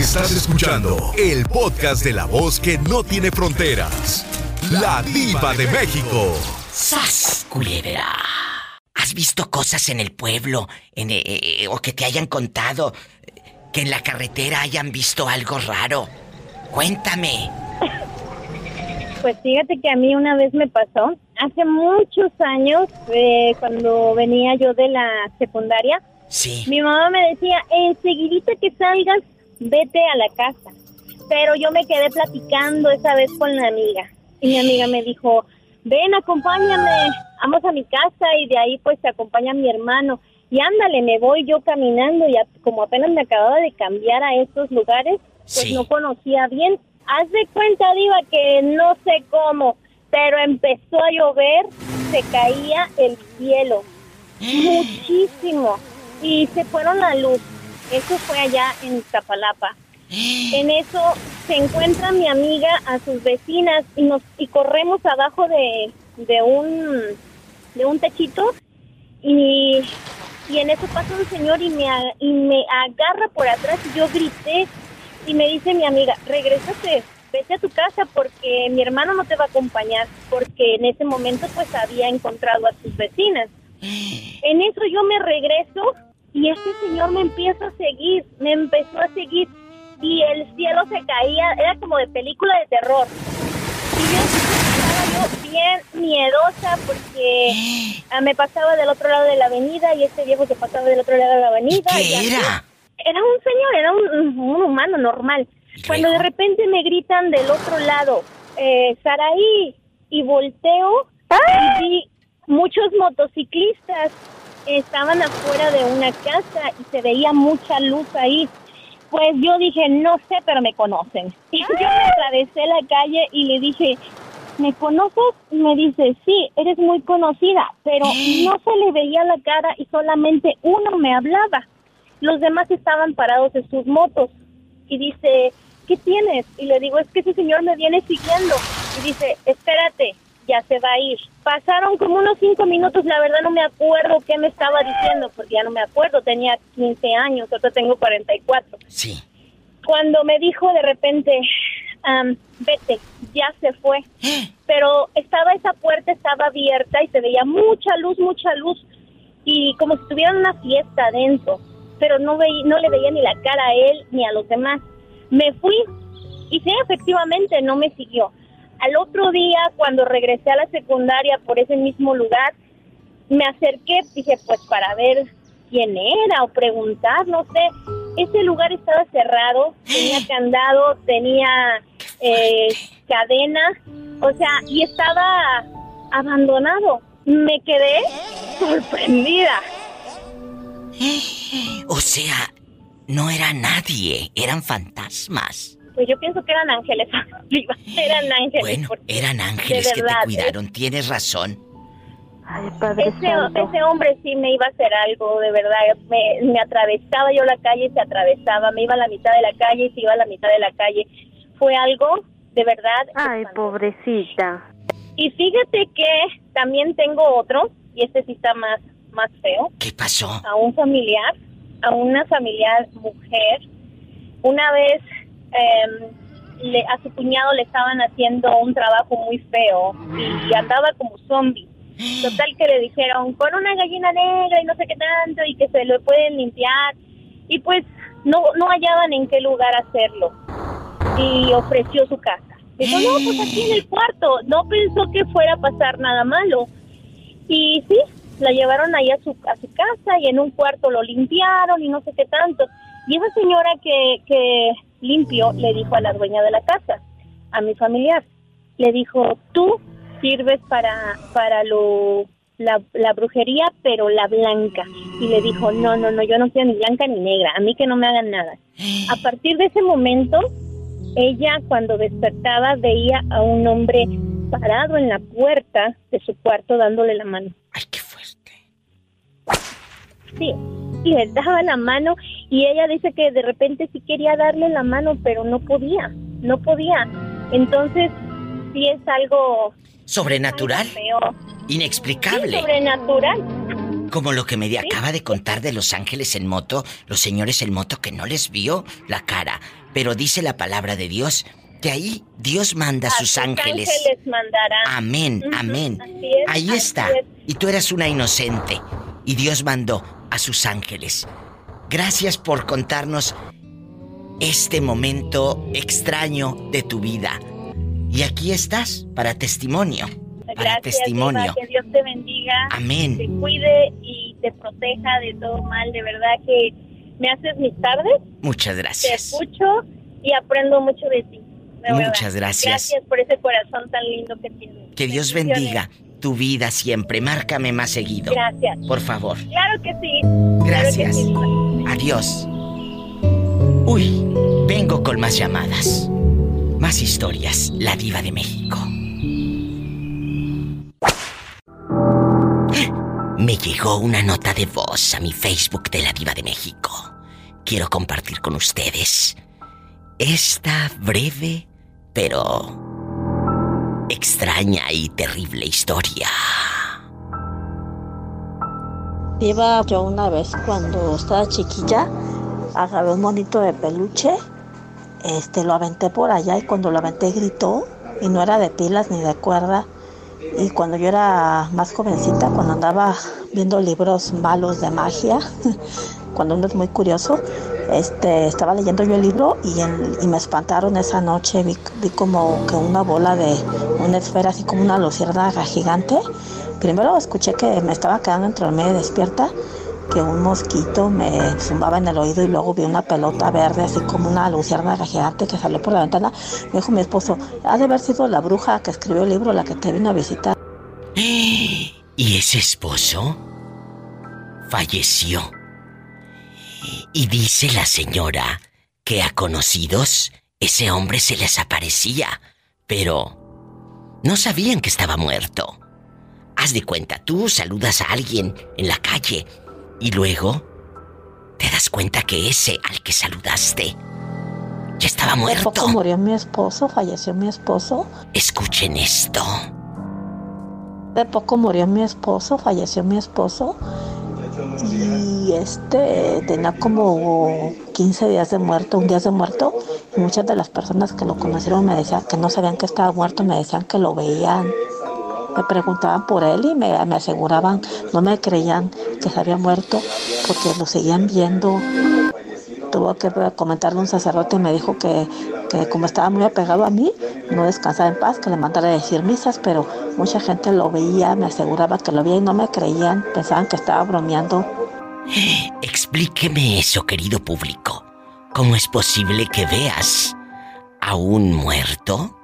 Estás escuchando el podcast de la voz que no tiene fronteras. La diva de México. ¡Sas, culebra! ¿Has visto cosas en el pueblo en, eh, eh, o que te hayan contado que en la carretera hayan visto algo raro? Cuéntame. Pues fíjate que a mí una vez me pasó, hace muchos años, eh, cuando venía yo de la secundaria, Sí. mi mamá me decía, enseguidita que salgas, vete a la casa. Pero yo me quedé platicando esa vez con la amiga. Y mi amiga me dijo, ven, acompáñame, vamos a mi casa y de ahí pues te acompaña mi hermano. Y ándale, me voy yo caminando y como apenas me acababa de cambiar a estos lugares, pues Sí. no conocía bien. Haz de cuenta, Diva, que no sé cómo, pero empezó a llover, se caía el cielo. Muchísimo. Y se fueron la luz. Eso fue allá en Iztapalapa. En eso se encuentra mi amiga a sus vecinas y nos y corremos abajo de, de un de un techito y, y en eso pasa un señor y me y me agarra por atrás y yo grité y me dice mi amiga, regrésate, vete a tu casa porque mi hermano no te va a acompañar porque en ese momento pues había encontrado a sus vecinas. En eso yo me regreso y este señor me empieza a seguir, me empezó a seguir y el cielo se caía, era como de película de terror. Y yo estaba yo bien miedosa porque ah, me pasaba del otro lado de la avenida y este viejo se pasaba del otro lado de la avenida. ¿Qué y así. era? Era un señor, era un, un humano normal. ¿Y Cuando de repente me gritan del otro lado, eh, Saraí, y volteo y vi muchos motociclistas estaban afuera de una casa y se veía mucha luz ahí. Pues yo dije, no sé, pero me conocen. Y yo me atravesé la calle y le dije, ¿me conoces? Y me dice, sí, eres muy conocida, pero no se le veía la cara y solamente uno me hablaba. Los demás estaban parados en sus motos. Y dice, ¿qué tienes? Y le digo, es que ese señor me viene siguiendo. Y dice, espérate, ya se va a ir. Pasaron como unos cinco minutos, la verdad no me acuerdo qué me estaba diciendo, porque ya no me acuerdo, tenía 15 años, ahora tengo 44 Sí. cuando me dijo de repente, am, vete, ya se fue. Pero estaba esa puerta, estaba abierta y se veía mucha luz, mucha luz. Y como si tuvieran una fiesta adentro. Pero no, veí, no le veía ni la cara a él ni a los demás. Me fui y sí, efectivamente, no me siguió. Al otro día, cuando regresé a la secundaria por ese mismo lugar, me acerqué, dije, pues para ver quién era o preguntar, no sé. Ese lugar estaba cerrado, tenía candado, tenía eh, cadena, o sea, y estaba abandonado. Me quedé sorprendida. O sea, no era nadie, eran fantasmas. Pues yo pienso que eran ángeles, eran ángeles. Bueno, eran ángeles de que te verdad, cuidaron, tienes razón. Ay, Padre Ese, Santo. ese hombre sí me iba a hacer algo, de verdad. Me, me atravesaba yo la calle y se atravesaba. Me iba a la mitad de la calle y se iba a la mitad de la calle. Fue algo, de verdad. Ay, espantoso. pobrecita. Y fíjate que también tengo otro, y este sí está más, más feo, ¿Qué pasó? a un familiar, a una familiar mujer. Una vez em, le- a su cuñado le estaban haciendo un trabajo muy feo y andaba como zombie. Total que le dijeron con una gallina negra y no sé qué tanto y que se lo pueden limpiar y pues no no hallaban en qué lugar hacerlo y ofreció su casa. Dijo, no, pues aquí en el cuarto. No pensó que fuera a pasar nada malo. Y sí, la llevaron ahí a su, a su casa y en un cuarto lo limpiaron y no sé qué tanto. Y esa señora que, que limpió le dijo a la dueña de la casa, a mi familiar, le dijo, tú sirves para, para lo, la, la brujería, pero la blanca. Y le dijo, no, no, no, yo no quiero ni blanca ni negra, a mí que no me hagan nada. A partir de ese momento, ella cuando despertaba veía a un hombre parado en la puerta de su cuarto dándole la mano. Ay, qué fuerte. Sí, y le daba la mano y ella dice que de repente sí quería darle la mano, pero no podía, no podía. Entonces, sí es algo, Sobrenatural, algo. Sí, inexplicable. sobrenatural. Como lo que me acaba de contar de los ángeles en moto, los señores en moto que no les vio la cara. Pero dice la palabra de Dios que ahí Dios manda a sus, ángeles. ángeles mandará. Amén, amén. ahí está. Y tú eras una inocente. Y Dios mandó a sus ángeles. Gracias por contarnos este momento extraño de tu vida. Y aquí estás para testimonio. Para Gracias, testimonio. que Dios te bendiga. Amén. Te cuide y te proteja de todo mal. De verdad que me haces mis tardes. Muchas Te gracias. escucho y aprendo mucho de ti. de verdad. Muchas gracias. Gracias por ese corazón tan lindo que tienes. Que Dios bendiga tu vida siempre. Márcame más seguido. Gracias. Por favor. Claro que sí. Gracias. Claro que sí. Adiós. Uy, vengo con más llamadas. Más historias. La diva de México. Me llegó una nota de voz a mi Facebook de la diva de México. Quiero compartir con ustedes esta breve, pero extraña y terrible historia. Iba yo una vez cuando estaba chiquilla, agarré un monito de peluche, este lo aventé por allá y cuando lo aventé gritó y no era de pilas ni de cuerda. Y cuando yo era más jovencita, cuando andaba viendo libros malos de magia, cuando uno es muy curioso, este, estaba leyendo yo el libro y, me espantaron esa noche. Vi, vi como que una bola de una esfera, así como una luciérnaga gigante. Primero escuché que me estaba quedando entre medio despierta, que un mosquito me zumbaba en el oído y luego vi una pelota verde, así como una luciérnaga gigante que salió por la ventana. Me dijo mi esposo, ha de haber sido la bruja que escribió el libro la que te vino a visitar. ¿Y ese esposo? Falleció. Y dice la señora que a conocidos ese hombre se les aparecía, pero no sabían que estaba muerto. Haz de cuenta, tú saludas a alguien en la calle y luego te das cuenta que ese al que saludaste ya estaba muerto. poco murió mi esposo, falleció mi esposo. Escuchen esto. De poco murió mi esposo, falleció mi esposo. Y este tenía como 15 días de muerto, un día de muerto. Y muchas de las personas que lo conocieron me decían que no sabían que estaba muerto, me decían que lo veían. Me preguntaban por él y me, aseguraban, no me creían que se había muerto porque lo seguían viendo. Tuvo que comentarle un sacerdote y me dijo que, que como estaba muy apegado a mí, no descansaba en paz, que le mandara a decir misas, pero mucha gente lo veía, me aseguraba que lo veía y no me creían, pensaban que estaba bromeando. Explíqueme eso, querido público. ¿Cómo es posible que veas a un muerto?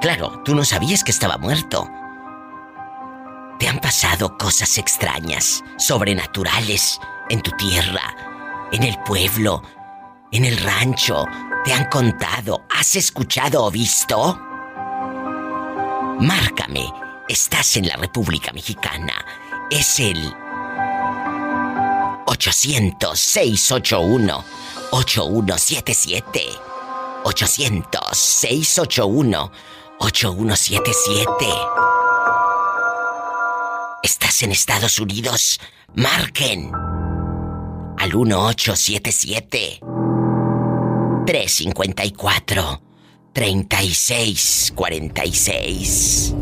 Claro, tú no sabías que estaba muerto. ¿Te han pasado cosas extrañas, sobrenaturales, en tu tierra, en el pueblo, en el rancho? ¿Te han contado? ¿Has escuchado o visto? Márcame. Estás en la República Mexicana. Es el 800-681-8177. 800-681-8177. ¿Estás en Estados Unidos? Marquen al 1877 354 3646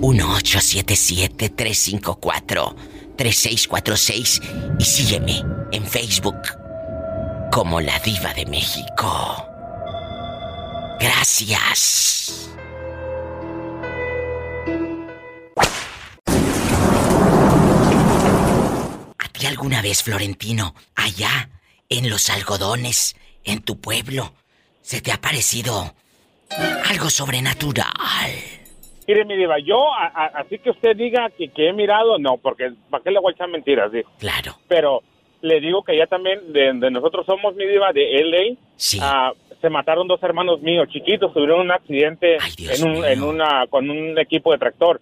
1877-354-3646 y sígueme en Facebook como la diva de México. Gracias. ¿A ti alguna vez, Florentino, allá en los algodones, en tu pueblo, se te ha parecido algo sobrenatural? Mire, mi diva, yo, a- a- así que usted diga que, que he mirado, no, porque ¿para qué le voy a echar mentiras? Dijo. Claro. Pero le digo que ya también, de, de nosotros somos, mi diva, de LA, Sí. ah, se mataron dos hermanos míos chiquitos, tuvieron un accidente Ay, en un, mío. en una, con un equipo de tractor.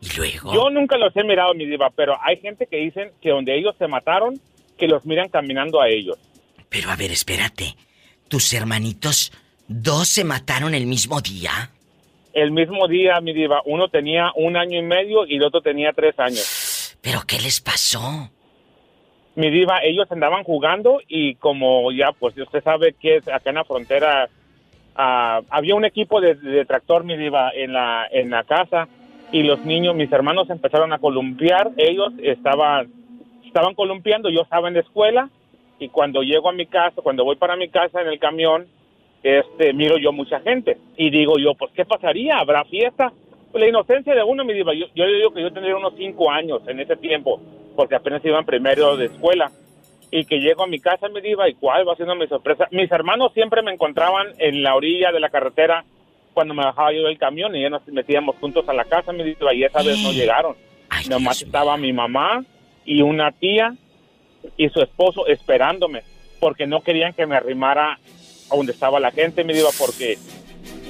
Y luego. Yo nunca los he mirado, mi diva, pero hay gente que dicen que donde ellos se mataron, que los miran caminando a ellos. Pero a ver, espérate. ¿Tus hermanitos dos se mataron el mismo día? el mismo día, mi diva, uno tenía un año y medio y el otro tenía tres años. ¿Pero qué les pasó? Mi diva, ellos andaban jugando y como ya, pues usted sabe que es acá en la frontera, ah, había un equipo de, de tractor, mi diva, en la, en la casa y los niños, mis hermanos empezaron a columpiar, ellos estaban, estaban columpiando, yo estaba en la escuela y cuando llego a mi casa, cuando voy para mi casa en el camión, este, miro yo mucha gente y digo yo, pues, ¿qué pasaría? ¿Habrá fiesta? La inocencia de uno, mi diva, yo, yo digo que yo tendría unos cinco años en ese tiempo, porque apenas iba en primero de escuela. Y que llego a mi casa, mi diva, y cuál va siendo mi sorpresa. Mis hermanos siempre me encontraban en la orilla de la carretera cuando me bajaba yo del camión y ya nos metíamos juntos a la casa, mi diva, y esa vez no llegaron. Ay, Nomás Dios estaba mi mamá y una tía y su esposo esperándome, porque no querían que me arrimara a donde estaba la gente, mi diva, porque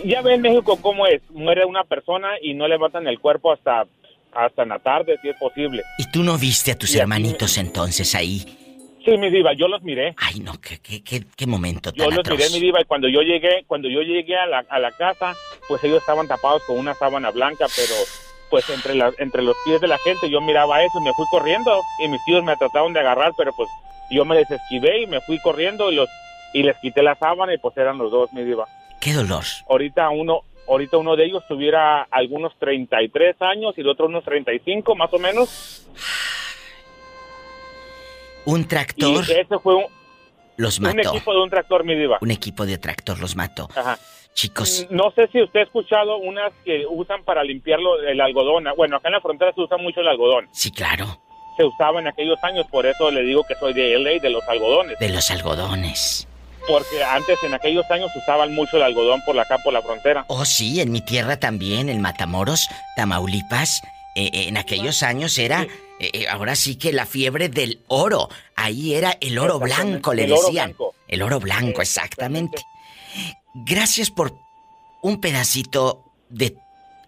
ya ve en México cómo es, muere una persona y no levantan el cuerpo hasta hasta en la tarde, si es posible. ¿Y tú no viste a tus Y hermanitos entonces ahí? Sí, mi diva, yo los miré. Ay, no, qué, qué, qué, qué momento Yo tan los atroz. miré, mi diva, y cuando yo llegué, cuando yo llegué a la, a la casa, pues ellos estaban tapados con una sábana blanca, pero pues entre la, entre los pies de la gente yo miraba eso y me fui corriendo y mis tíos me trataron de agarrar, pero pues yo me les esquivé y me fui corriendo y los y les quité la sábana y pues eran los dos, mi diva. Qué dolor. Ahorita uno ahorita uno de ellos tuviera algunos 33 años y el otro unos 35 más o menos. Un Y tractor ese fue un, los un mató. equipo de un tractor, mi diva. Un equipo de tractor los mató. Ajá. Chicos, No sé si usted ha escuchado unas que usan para limpiarlo el algodón. Bueno, acá en la frontera se usa mucho el algodón. sí, claro, Se usaba en aquellos años, por eso le digo que soy de LA, de los algodones. de los algodones. Porque antes, en aquellos años, usaban mucho el algodón por acá, por la frontera. Oh, sí, en mi tierra también, en Matamoros, Tamaulipas, eh, eh, en aquellos años era, eh, ahora sí que la fiebre del oro. Ahí era el oro blanco, le el oro decían. blanco. El oro blanco, exactamente. Gracias por un pedacito de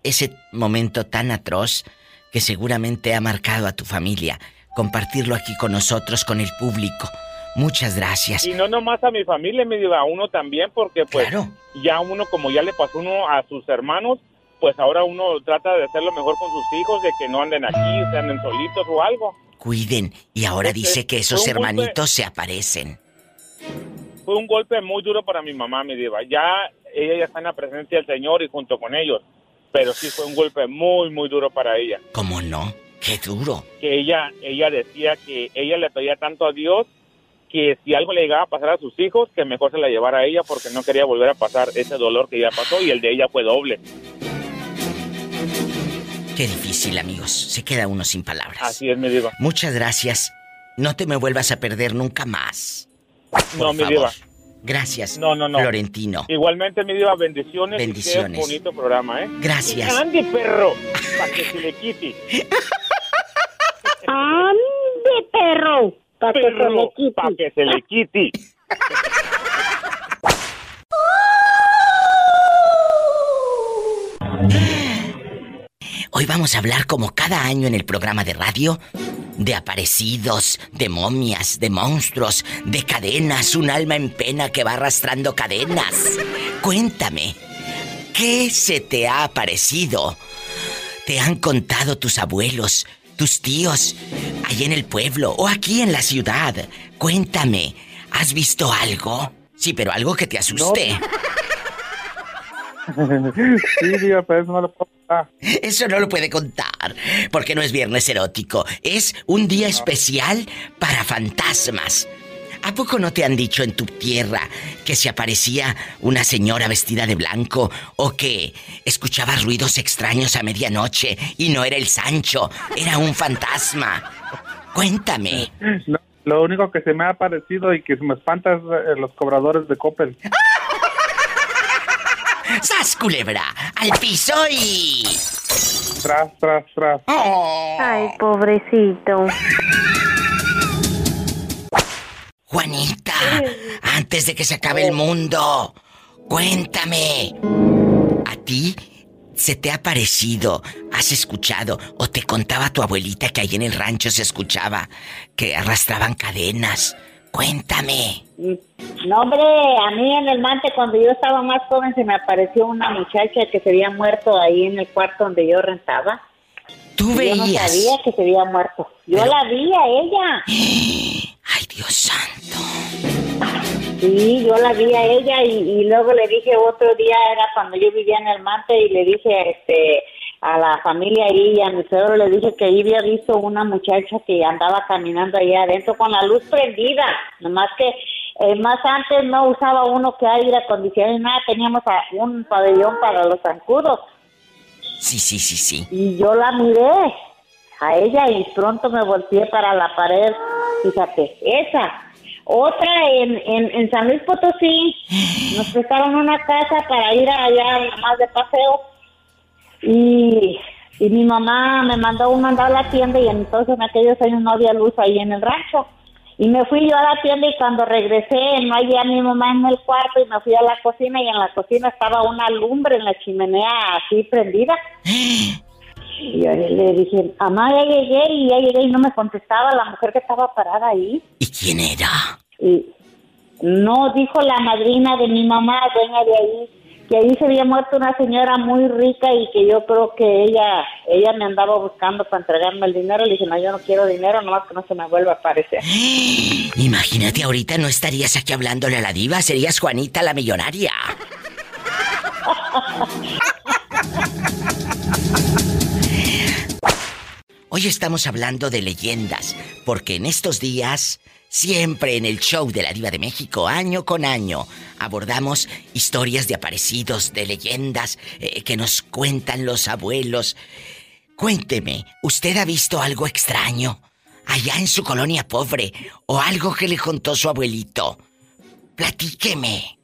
ese momento tan atroz que seguramente ha marcado a tu familia. Compartirlo aquí con nosotros, con el público. Muchas gracias. Y no nomás a mi familia, me digo, a uno también, porque pues Claro. ya uno, como ya le pasó uno a sus hermanos, pues ahora uno trata de hacerlo mejor con sus hijos, de que no anden aquí, se anden solitos o algo. Cuiden. Y ahora Este, dice que esos un golpe- hermanitos se aparecen. Fue un golpe muy duro para mi mamá, mi diva. Ya ella ya está en la presencia del Señor y junto con ellos. Pero sí fue un golpe muy, muy duro para ella. ¿Cómo no? Qué duro. Que ella, ella decía que ella le pedía tanto a Dios que si algo le llegaba a pasar a sus hijos, que mejor se la llevara a ella porque no quería volver a pasar ese dolor que ya pasó y el de ella fue doble. Qué difícil, amigos. Se queda uno sin palabras. Así es, mi diva. Muchas gracias. No te me vuelvas a perder nunca más. Por No, mi favor. diva. Gracias. No, no, no. Florentino. Igualmente, mi diva, bendiciones. Bendiciones. Y qué bonito programa, ¿eh? Gracias. Y Andy, perro, para que se le quite. ¡Ande, perro! Para que se le quite. para que se le quite. Hoy vamos a hablar como cada año en el programa de radio de aparecidos, de momias, de monstruos, de cadenas, un alma en pena que va arrastrando cadenas. Cuéntame, ¿qué se te ha aparecido? ¿Te han contado tus abuelos, tus tíos, allí en el pueblo o aquí en la ciudad? Cuéntame, ¿has visto algo? Sí, pero algo que te asuste. Sí, diva, pero eso no lo puedo contar. Eso no lo puede contar, porque no es viernes erótico, es un día especial para fantasmas. ¿A poco no te han dicho en tu tierra que se aparecía una señora vestida de blanco o que escuchabas ruidos extraños a medianoche y no era el Sancho, era un fantasma? Cuéntame. No, lo único que se me ha parecido y que me espanta es eh, los cobradores de Coppel. ¡Sas, culebra! ¡Al piso y... Tras, tras, tras. ¡Oh! Ay, pobrecito. Juanita, antes de que se acabe el mundo, cuéntame. ¿A ti se te ha parecido, has escuchado o te contaba tu abuelita que ahí en el rancho se escuchaba que arrastraban cadenas? Cuéntame. No, hombre, a mí en el mante cuando yo estaba más joven se me apareció una muchacha que se había muerto ahí en el cuarto donde yo rentaba. ¿Tú Yo veías? no sabía que se había muerto. Yo Pero- la vi a ella. Ay, Dios santo. Sí, yo la vi a ella y, y luego le dije otro día, era cuando yo vivía en el Mante y le dije este, a la familia ahí y a mi suegro le dije que ahí había visto una muchacha que andaba caminando ahí adentro con la luz prendida, nomás que eh, más antes no usaba uno que aire acondicionado y nada, teníamos a- un pabellón para los zancudos Sí, sí, sí, sí. y yo la miré a ella y pronto me volteé para la pared. Fíjate, esa. Otra en, en, en San Luis Potosí, nos prestaron una casa para ir allá más de paseo y, y mi mamá me mandó un mandado a la tienda y entonces en aquellos años no había luz ahí en el rancho. Y me fui yo a la tienda y cuando regresé no había a mi mamá en el cuarto y me fui a la cocina y en la cocina estaba una lumbre en la chimenea así prendida. Y yo le dije, mamá, ya llegué y ya llegué y no me contestaba la mujer que estaba parada ahí. ¿Y quién era? Y no, dijo la madrina de mi mamá, dueña de ahí, que ahí se había muerto una señora muy rica y que yo creo que ella ella me andaba buscando para entregarme el dinero. Le dije, no, yo no quiero dinero, nomás que no se me vuelva a aparecer. Imagínate, ahorita no estarías aquí hablándole a la diva, serías Juanita la millonaria. Hoy estamos hablando de leyendas, porque en estos días, siempre en el show de la Diva de México, año con año, abordamos historias de aparecidos, de leyendas eh, que nos cuentan los abuelos. Cuénteme, ¿usted ha visto algo extraño allá en su colonia pobre o algo que le contó su abuelito? Platíqueme.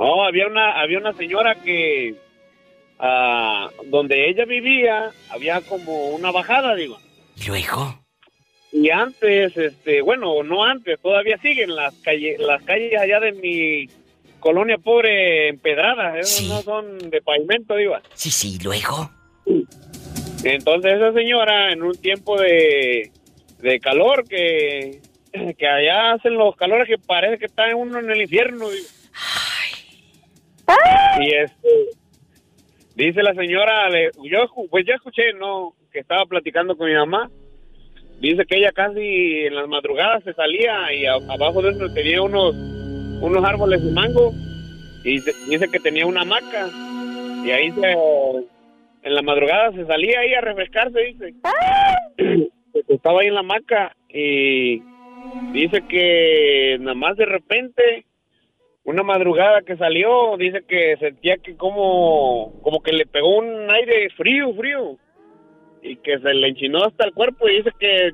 No, había una, había una señora que ah, donde ella vivía había como una bajada, digo. ¿Y luego? Y antes, este, bueno, no antes, todavía siguen las calles, las calles allá de mi colonia pobre empedradas, esas Sí. no son de pavimento, digo. Sí, sí, ¿y luego. Entonces esa señora en un tiempo de, de calor que, que allá hacen los calores que parece que está uno en el infierno. digo. Y este, dice la señora, yo pues yo escuché, no, que estaba platicando con mi mamá. Dice que ella casi en las madrugadas se salía y abajo de eso tenía unos unos árboles de mango y dice que tenía una hamaca y ahí se en la madrugada se salía ahí a refrescarse, dice. Estaba ahí en la hamaca y dice que nada más de repente, una madrugada que salió, dice que sentía que como, como que le pegó un aire frío, frío, y que se le enchinó hasta el cuerpo y dice que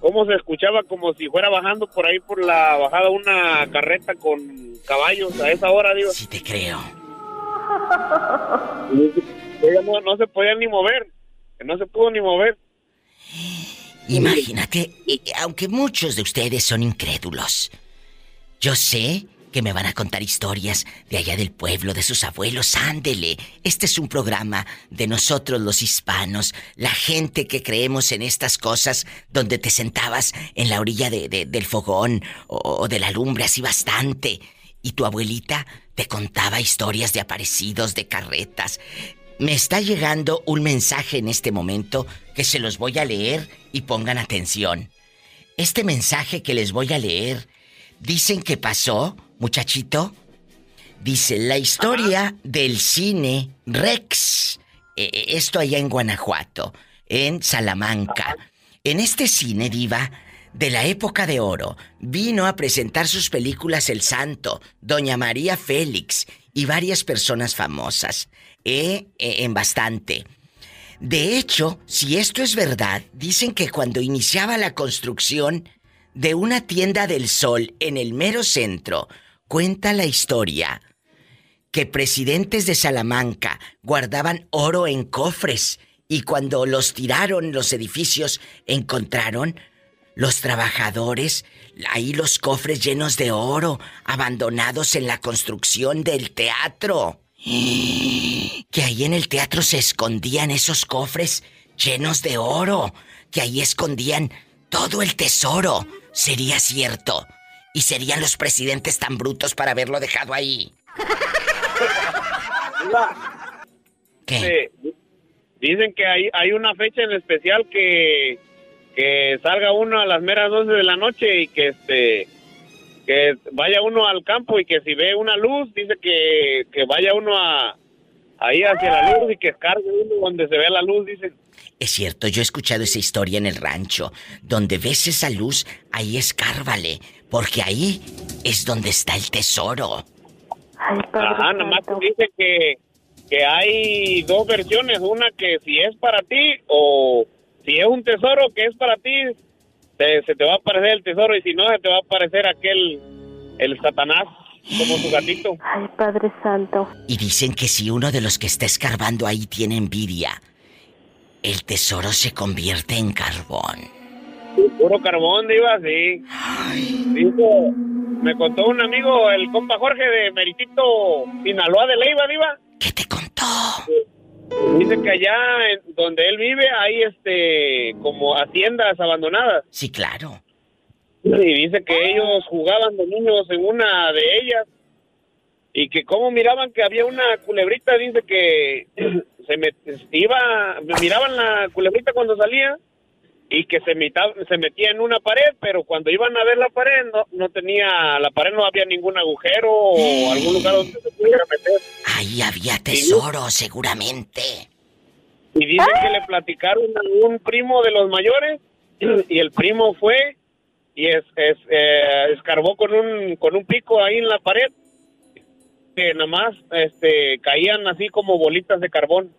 como se escuchaba como si fuera bajando por ahí por la bajada una carreta con caballos a esa hora, digo. Sí te creo. Ella no, no se podía ni mover, que no se pudo ni mover. Imagínate, aunque muchos de ustedes son incrédulos, yo sé que me van a contar historias de allá del pueblo, de sus abuelos. Ándele, este es un programa de nosotros los hispanos, la gente que creemos en estas cosas, donde te sentabas en la orilla de- de- del fogón o, o de la lumbre así bastante, y tu abuelita te contaba historias de aparecidos, de carretas. Me está llegando un mensaje en este momento que se los voy a leer y pongan atención. Este mensaje que les voy a leer, dicen que pasó, muchachito. Dice, la historia del cine Rex. Eh, eh, esto allá en Guanajuato, en Salamanca. En este cine, diva, de la época de oro, vino a presentar sus películas El Santo, Doña María Félix y varias personas famosas. Eh, eh, en bastante. De hecho, si esto es verdad, dicen que cuando iniciaba la construcción de una tienda del sol en el mero centro, cuenta la historia que presidentes de Salamanca guardaban oro en cofres y cuando los tiraron los edificios encontraron los trabajadores ahí los cofres llenos de oro abandonados en la construcción del teatro. Que ahí en el teatro se escondían esos cofres llenos de oro, que ahí escondían todo el tesoro sería cierto. Y serían los presidentes tan brutos para haberlo dejado ahí. ¿Qué? Dicen que hay, hay una fecha en especial que, que salga uno a las meras 12 de la noche y que este que vaya uno al campo y que si ve una luz, dice que, que vaya uno a ahí hacia la luz y que escargue uno donde se vea la luz, dice. Es cierto, yo he escuchado esa historia en el rancho. Donde ves esa luz, ahí escárvale, porque ahí es donde está el tesoro. Ay, Ajá, nada más Santo. dice que, que hay dos versiones, una que si es para ti o si es un tesoro que es para ti, te- se te va a aparecer el tesoro y si no, se te va a aparecer aquel, el Satanás, como su gatito. Ay, Padre Santo. Y dicen que si uno de los que está escarbando ahí tiene envidia, el tesoro se convierte en carbón. Puro carbón, diva, sí. Dijo, me contó un amigo, el compa Jorge de Meritito, Sinaloa de Leiva, diva. ¿Qué te contó? Dice que allá en donde él vive hay este como haciendas abandonadas. Sí, claro. Y dice que ellos jugaban de niños en una de ellas y que como miraban que había una culebrita, dice que se met- iba, miraban la culebrita cuando salía y que se, mita- se metía en una pared, pero cuando iban a ver la pared no, no tenía, la pared no había ningún agujero o algún lugar donde se pudiera meter. Ahí había tesoro, seguramente. Y dice que le platicaron a un primo de los mayores y el primo fue y es, es, eh, escarbó con un con un pico ahí en la pared que nada más este, caían así como bolitas de carbón.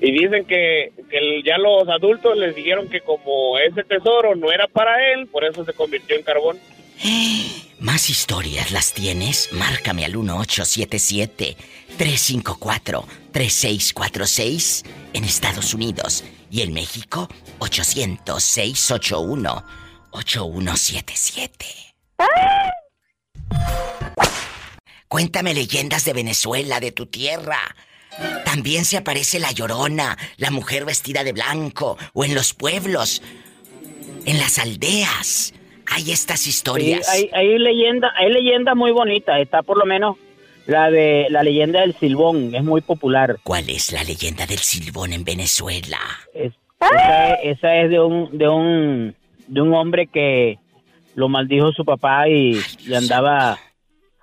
Y dicen que, que ya los adultos les dijeron que como ese tesoro no era para él, por eso se convirtió en carbón. ¿Más historias las tienes? Márcame al 1877-354-3646 en Estados Unidos y en México 800-681-8177. Cuéntame leyendas de Venezuela, de tu tierra. También se aparece la llorona, la mujer vestida de blanco, o en los pueblos, en las aldeas. Hay estas Sí, historias. hay, hay leyenda, hay leyenda muy bonita. Está por lo menos la de la leyenda del silbón, es muy popular. ¿Cuál es la leyenda del silbón en Venezuela? Es- esa, es, esa es de un, de un de un hombre que lo maldijo su papá y, y andaba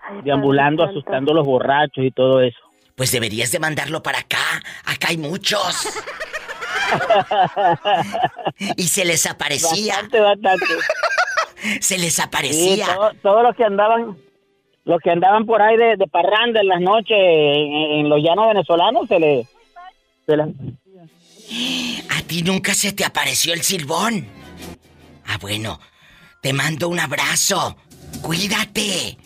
Ay, deambulando, asustando a los borrachos y todo eso. Pues deberías de mandarlo para acá. Acá hay muchos. y se les aparecía. Bastante, bastante. Se les Sí, aparecía. todo- todos los que andaban, los que andaban por ahí de, de parranda en las noches en, en los llanos venezolanos se les, se les- A ti nunca se te apareció el silbón. Ah, bueno. Te mando un abrazo. Cuídate.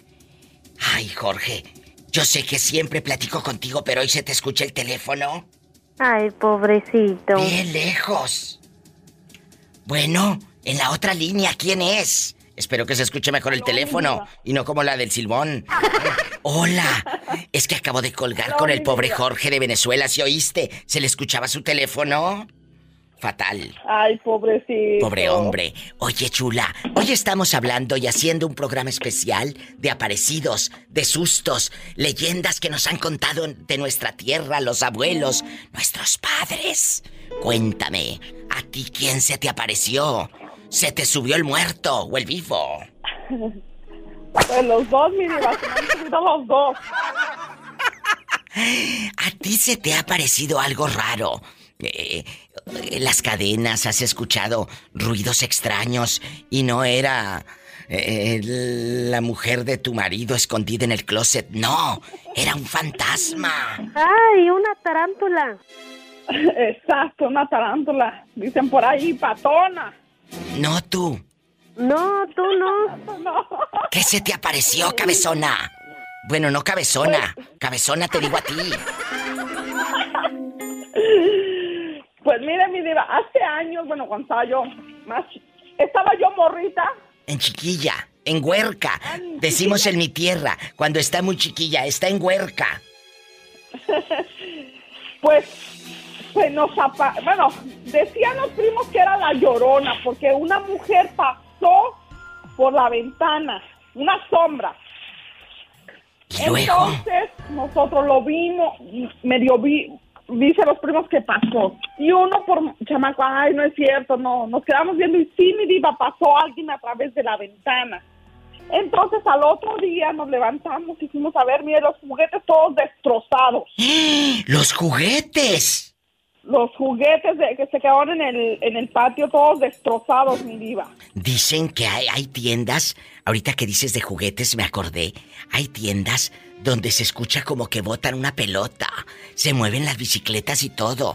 Ay, Jorge. Yo sé que siempre platico contigo, pero hoy se te escucha el teléfono. Ay, pobrecito. Bien lejos. Bueno, en la otra línea, ¿quién es? Espero que se escuche mejor el teléfono y no como la del silbón. Hola. Es que acabo de colgar con el pobre Jorge de Venezuela, ¿sí oíste? ¿Se le escuchaba su teléfono? Fatal. Ay, pobrecito. Pobre hombre. Oye, chula, hoy estamos hablando y haciendo un programa especial de aparecidos, de sustos, leyendas que nos han contado de nuestra tierra, los abuelos, nuestros padres. Cuéntame, ¿a ti quién se te apareció? ¿Se te subió el muerto o el vivo? Pues los dos, mi diva, se me han subido los dos. ¿A ti se te ha parecido algo raro? Eh, las cadenas, has escuchado ruidos extraños y no era eh, la mujer de tu marido escondida en el closet. No, era un fantasma. Ay, una tarántula. Exacto, una tarántula. Dicen por ahí, patona. No tú. No, tú no. No. ¿Qué se te apareció, cabezona? Bueno, no cabezona. Cabezona te digo a ti. Pues mire, mi diva, hace años, bueno, cuando estaba yo más... Estaba yo morrita. En chiquilla, en huerca. Decimos en mi tierra, cuando está muy chiquilla, está en huerca. Pues, pues nos apa- Bueno, decían los primos que era la llorona, porque una mujer pasó por la ventana, una sombra. Y luego, Entonces, nosotros lo vimos, medio vi, dice los primos que pasó. Y uno por chamaco, ay, no es cierto, no, nos quedamos viendo y sí, mi diva, pasó alguien a través de la ventana. Entonces, al otro día nos levantamos y fuimos a ver, mire, los juguetes todos destrozados. los juguetes. Los juguetes de, que se quedaron en el, en el patio todos destrozados, mi diva. Dicen que hay, hay tiendas, ahorita que dices de juguetes me acordé, hay tiendas donde se escucha como que botan una pelota, se mueven las bicicletas y todo,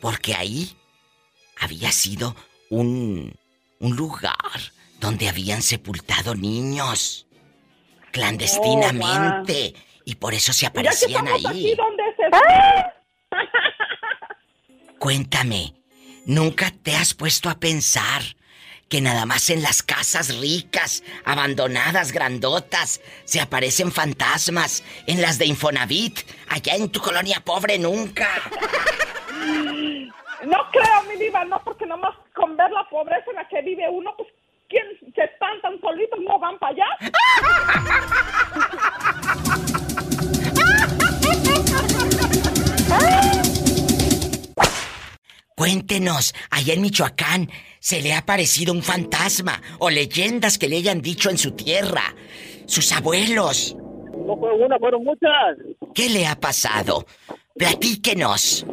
porque ahí había sido un, un lugar donde habían sepultado niños clandestinamente y por eso se Ya que aparecían ahí. aquí donde se... Cuéntame, ¿nunca te has puesto a pensar que nada más en las casas ricas, abandonadas, grandotas, se aparecen fantasmas? En las de Infonavit, allá en tu colonia pobre nunca. No creo, mi diva, no, porque nomás con ver la pobreza en la que vive uno, pues, ¿quién se espantan solitos? ¿No van para allá? Cuéntenos, allá en Michoacán, ¿se le ha aparecido un fantasma o leyendas que le hayan dicho en su tierra? Sus abuelos. No fue una, fueron muchas. ¿Qué le ha pasado? Platíquenos.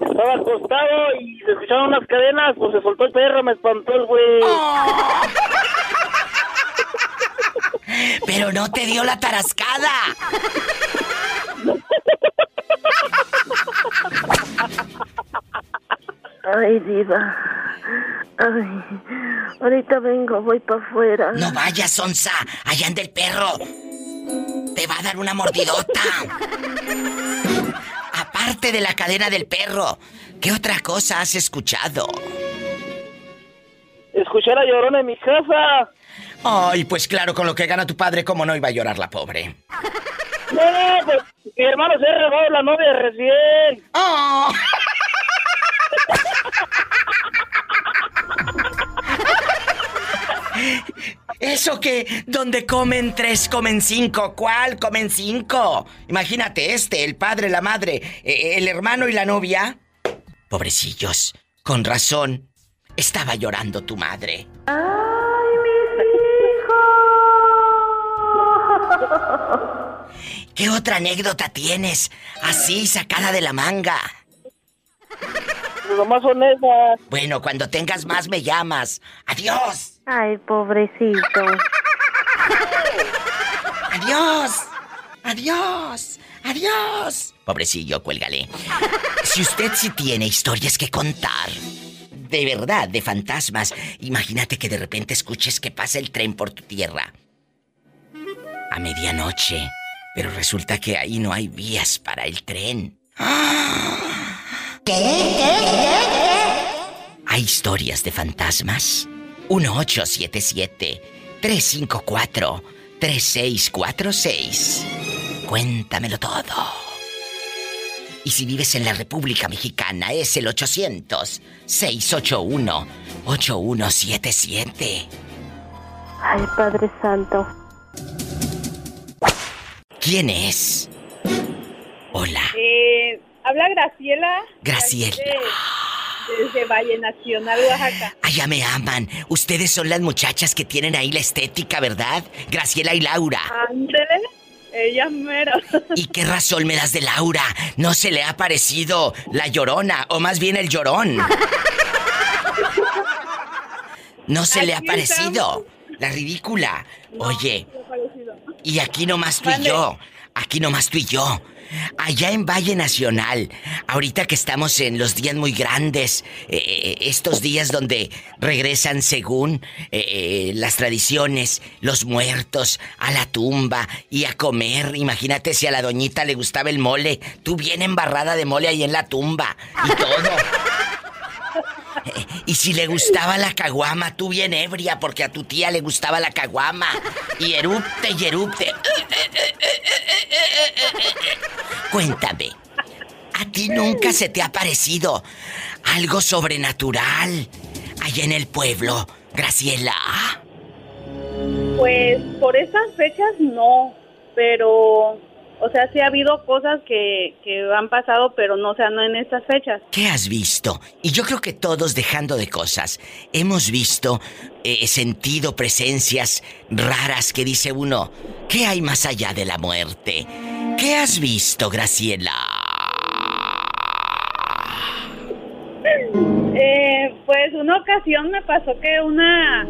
Estaba acostado y se escucharon unas cadenas, pues se soltó el perro, me espantó el güey. Pero no te dio la tarascada. Ay, diva. Ay, ahorita vengo, voy para afuera. No vayas, Onza, allá anda el perro. Te va a dar una mordidota. Aparte de la cadena del perro, ¿qué otra cosa has escuchado? Escuché la llorona en mi casa. Ay, pues claro, con lo que gana tu padre, ¿cómo no iba a llorar la pobre? No, pues mi hermano se ha robado la novia recién. ¡Oh! Eso que donde comen tres, comen cinco. ¿Cuál comen cinco? Imagínate este, el padre, la madre, eh, el hermano y la novia. Pobrecillos, con razón. Estaba llorando tu madre. ¡Ay, mis hijos! ¿Qué otra anécdota tienes? Así sacada de la manga. Nomás son esas. Bueno, cuando tengas más me llamas. Adiós. Ay, pobrecito. Adiós. Adiós. Adiós. Pobrecillo, cuélgale. Si usted sí tiene historias que contar, de verdad, de fantasmas, imagínate que de repente escuches que pasa el tren por tu tierra. A medianoche. Pero resulta que ahí no hay vías para el tren. ¿Hay historias de fantasmas? 1877-354-3646. Cuéntamelo todo. Y si vives en la República Mexicana, es el 800-681-8177. Ay, Padre Santo. ¿Quién es? Hola, Eh, habla Graciela. Graciela. Desde, desde Valle Nacional, Oaxaca. Allá me aman. Ustedes son las muchachas que tienen ahí la estética, ¿verdad? Graciela y Laura. Ándele, ella mero. ¿Y qué razón me das de Laura? ¿No se le ha parecido la llorona o más bien el llorón? ¿No se le ha parecido? La ridícula. Oye, y aquí nomás tú y yo. Aquí nomás tú y yo. Allá en Valle Nacional, ahorita que estamos en los días muy grandes, eh, eh, estos días donde regresan según eh, las tradiciones, los muertos a la tumba y a comer. Imagínate si a la doñita le gustaba el mole, tú bien embarrada de mole ahí en la tumba y todo. Y si le gustaba la caguama, tú bien ebria, porque a tu tía le gustaba la caguama. Y erupte y erupte. Cuéntame, ¿a ti nunca se te ha parecido algo sobrenatural allá en el pueblo, Graciela? Pues por esas fechas no, pero, o sea, sí ha habido cosas que, que han pasado, pero no, o sea, no en estas fechas. ¿Qué has visto? Y yo creo que todos, dejando de cosas, hemos visto, eh, sentido presencias raras que dice uno, ¿qué hay más allá de la muerte? ¿Qué has visto, Graciela? Eh, pues una ocasión me pasó que una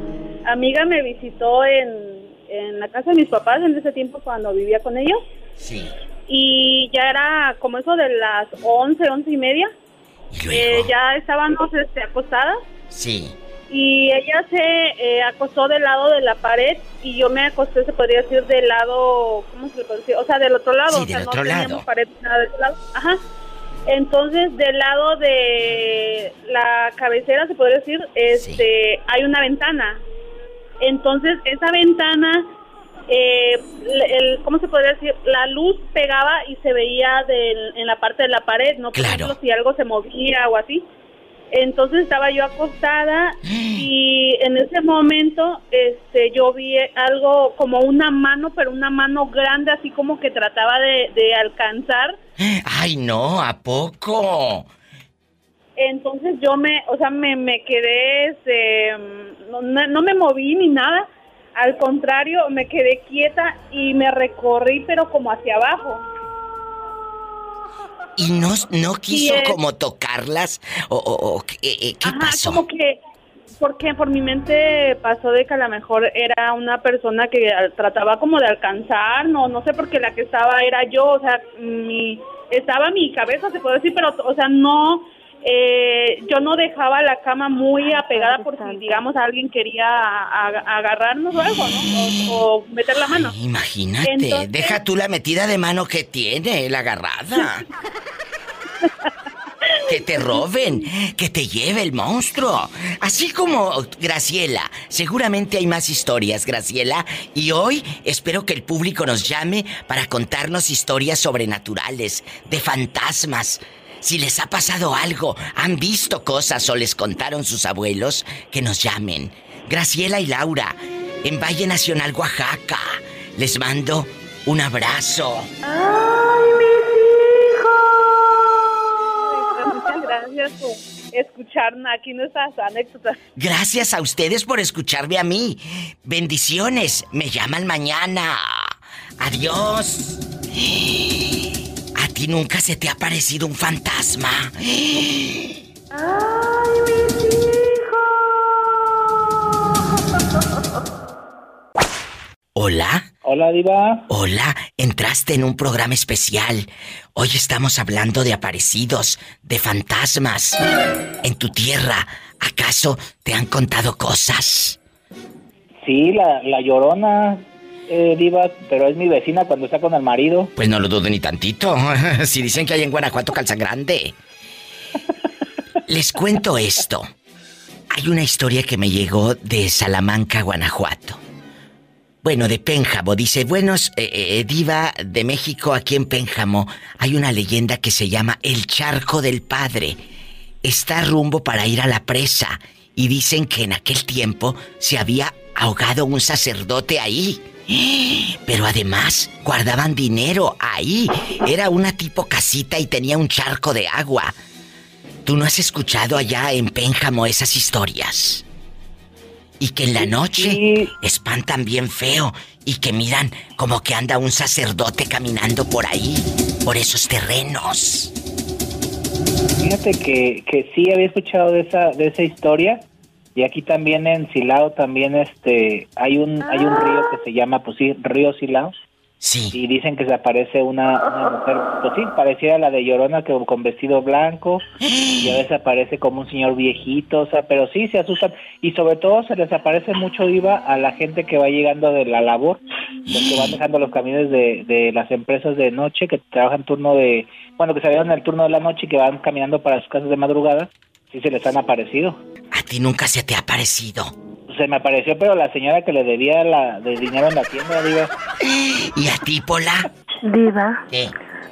amiga me visitó en, en la casa de mis papás en ese tiempo cuando vivía con ellos. Sí. Y ya era como eso de las 11, 11 y media. Eh, ya estábamos este, acostadas Sí. y ella se eh, acostó del lado de la pared y yo me acosté, se podría decir, del lado, ¿cómo se le puede decir? O sea, del otro lado. Sí, o sea, del no otro teníamos lado. pared nada del otro lado. Ajá. Entonces, del lado de la cabecera, se podría decir, este, hay una ventana. Entonces, esa ventana, eh, el, ¿cómo se podría decir? La luz pegaba y se veía del- en la parte de la pared, ¿no? Por ejemplo, si algo se movía o así. Entonces estaba yo acostada y en ese momento este yo vi algo como una mano, pero una mano grande, así como que trataba de, de alcanzar. Ay, no, ¿a poco? Entonces yo me, o sea, me, me quedé, este, no- no me moví ni nada. Al contrario, me quedé quieta y me recorrí, pero como hacia abajo. ¿Y no, no quiso como tocarlas? ¿O, o- o qué, eh, qué Ajá, pasó? como que, porque por mi mente pasó de que a lo mejor era una persona que trataba como de alcanzar, no, no sé, porque la que estaba era yo, o sea, mi, estaba mi cabeza, se puede decir, pero, o sea, no, eh, yo no dejaba la cama muy apegada por si, digamos, alguien quería a- a- agarrarnos o algo, ¿no? O, o meter la mano. Imagínate, Entonces- deja tú la metida de mano que tiene, la agarrada. que te roben, que te lleve el monstruo. Así como Graciela, seguramente hay más historias, Graciela, y hoy espero que el público nos llame para contarnos historias sobrenaturales, de fantasmas. Si les ha pasado algo, han visto cosas o les contaron sus abuelos, que nos llamen. Graciela y Laura, en Valle Nacional, Oaxaca. Les mando un abrazo. Muchas gracias por escuchar aquí nuestras anécdotas. Gracias a ustedes por escucharme a mí. Bendiciones. Me llaman mañana. Adiós. ¿A ti nunca se te ha parecido un fantasma? Hola. Hola, Diva. Hola, entraste en un programa especial. Hoy estamos hablando de aparecidos, de fantasmas. En tu tierra, ¿acaso te han contado cosas? Sí, la, la llorona, eh, Diva, pero es mi vecina cuando está con el marido. Pues no lo dudo ni tantito. si dicen que hay en Guanajuato calzan grande. Les cuento esto. Hay una historia que me llegó de Salamanca, Guanajuato. Bueno, de Pénjamo. Dice, buenos, eh, eh, diva de México, aquí en Pénjamo hay una leyenda que se llama El Charco del Padre. Está rumbo para ir a la presa y dicen que en aquel tiempo se había ahogado un sacerdote ahí. Pero además guardaban dinero ahí. Era una tipo casita y tenía un charco de agua. ¿Tú no has escuchado allá en Pénjamo esas historias? Y que en la noche espantan bien feo y que miran como que anda un sacerdote caminando por ahí, por esos terrenos. Fíjate que, que sí había escuchado de esa, de esa historia. Y aquí también en Silao también este hay un hay un río que se llama pues sí río Silao. Sí. Y dicen que se aparece una, una mujer pues sí parecida la de Llorona que con vestido blanco y a veces aparece como un señor viejito o sea pero sí se asustan. Y sobre todo se les aparece mucho iba a la gente que va llegando de la labor los que van dejando los camiones de, de las empresas de noche que trabajan turno de bueno que salieron en el turno de la noche y que van caminando para sus casas de madrugada sí se les han aparecido A ti nunca se te ha parecido. se me apareció, pero la señora que le debía la de dinero en la tienda, digo. ¿Y a ti, Pola? Diva, ¿Qué?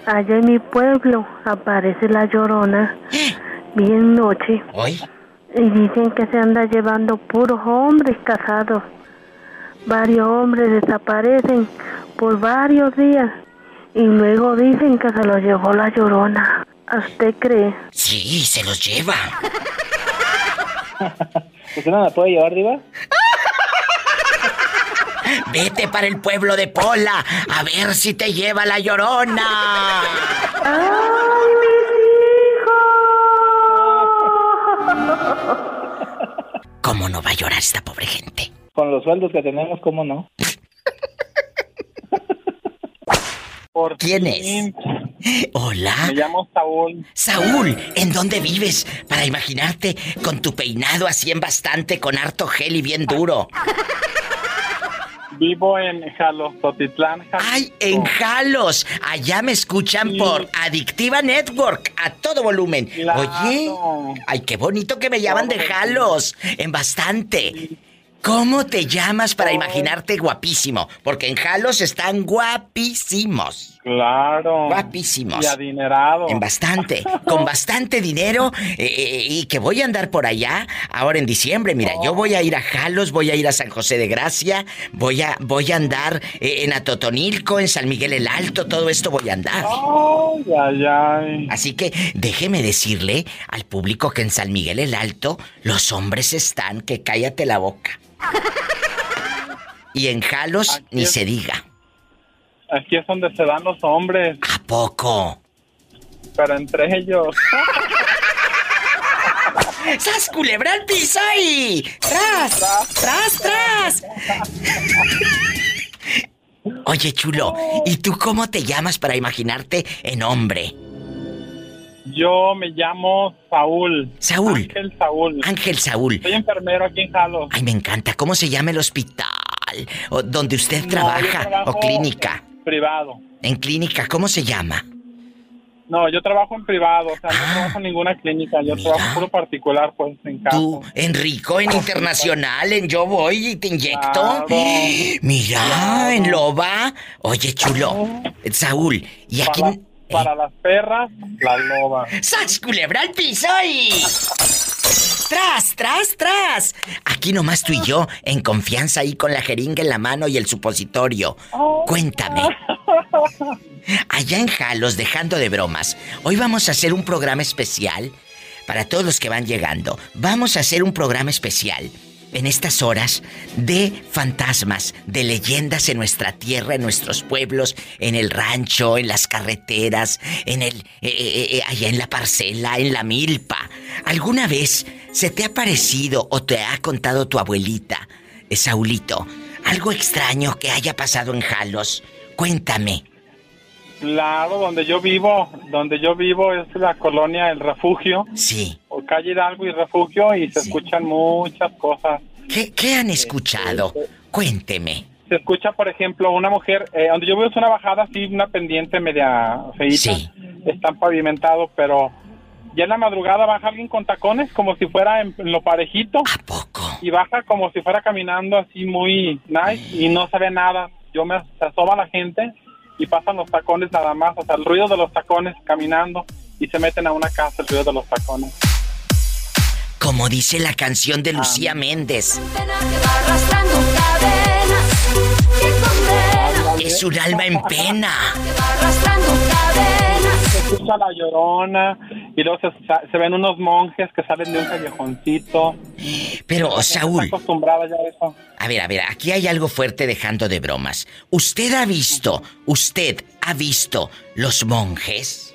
allá en mi pueblo aparece la llorona bien noche ¿Hoy? y dicen que se anda llevando puros hombres casados varios hombres desaparecen por varios días y luego dicen que se los llevó la llorona. ¿A usted cree? Sí, se los lleva. ¿Usted no la puede llevar, Diva? Vete para el pueblo de Pola a ver si te lleva la llorona. ¡Ay, ¿Cómo no va a llorar esta pobre gente? Con los sueldos que tenemos, ¿cómo no? Por ¿Quién fin. Hola. Me llamo Saúl. Saúl, ¿en dónde vives? Para imaginarte con tu peinado así en bastante, con harto gel y bien duro. Vivo en Jalostotitlán, Jalisco. ¡Ay, en Jalos! Allá me escuchan por Adictiva Network, a todo volumen. Claro. Oye, ay, qué bonito que me llaman de Jalos, en bastante. ¿Cómo te llamas para imaginarte guapísimo? Porque en Jalos están guapísimos. Claro. Guapísimos. Y adinerado. En bastante, con bastante dinero eh, eh, y que voy a andar por allá ahora en diciembre. Mira, yo voy a ir a Jalos, voy a ir a San José de Gracia, voy a voy a andar eh, en Atotonilco, en San Miguel el Alto, todo esto voy a andar. Ay, ay, ay. Así que déjeme decirle al público que en San Miguel el Alto los hombres están que cállate la boca. Y en Jalos ni es. se diga. Aquí es donde se dan los hombres. ¿A poco? Pero entre ellos. ¡Sas culebra al piso y! ¡Tras! ¡Tras, tras! Oye, chulo, ¿y tú cómo te llamas para imaginarte en hombre? Yo me llamo Saúl. Saúl. Ángel Saúl. Ángel Saúl. Soy enfermero aquí en Jalos. Ay, me encanta. ¿Cómo se llama el hospital? O donde usted No, trabaja. o clínica. Privado. En clínica, ¿cómo se llama? No, yo trabajo en privado, o sea, Ah. no trabajo en ninguna clínica, yo trabajo puro particular, pues, en casa. Tú, Enrico, en internacional, en Yo Voy y te inyecto. Claro. Mira, Claro. en Loba. Oye, chulo. Saúl, ¿y aquí Para, para las perras, la loba. ¡Sas culebra al piso y... ¡Tras, tras, tras! Aquí nomás tú y yo, en confianza ahí con la jeringa en la mano y el supositorio. Cuéntame. Allá en Jalos, dejando de bromas, hoy vamos a hacer un programa especial para todos los que van llegando. Vamos a hacer un programa especial en estas horas de fantasmas, de leyendas en nuestra tierra, en nuestros pueblos, en el rancho, en las carreteras, en el eh, eh, eh, allá en la parcela, en la milpa. ¿Alguna vez se te ha parecido o te ha contado tu abuelita, eh, Saulito, algo extraño que haya pasado en Jalos? Cuéntame. Claro, donde yo vivo, donde yo vivo es la colonia El Refugio. Sí. O calle Hidalgo y Refugio y se escuchan muchas cosas. ¿Qué, qué han escuchado? Cuénteme. Se escucha, por ejemplo, una mujer, eh, donde yo vivo es una bajada así, una pendiente media feita. Sí. Están pavimentados, pero ya en la madrugada baja alguien con tacones como si fuera en, lo parejito. ¿A poco? Y baja como si fuera caminando así muy nice y no se ve nada. Yo me asoma la gente y pasan los tacones nada más, o sea, el ruido de los tacones caminando y se meten a una casa el ruido de los tacones. Como dice la canción de Lucía Méndez. Es un alma en pena. Escucha la llorona y luego se, se ven unos monjes que salen de un callejoncito. Pero, Saúl, Está acostumbrada ya a eso. a ver, a ver, aquí hay algo fuerte dejando de bromas. ¿Usted ha visto, usted ha visto los monjes?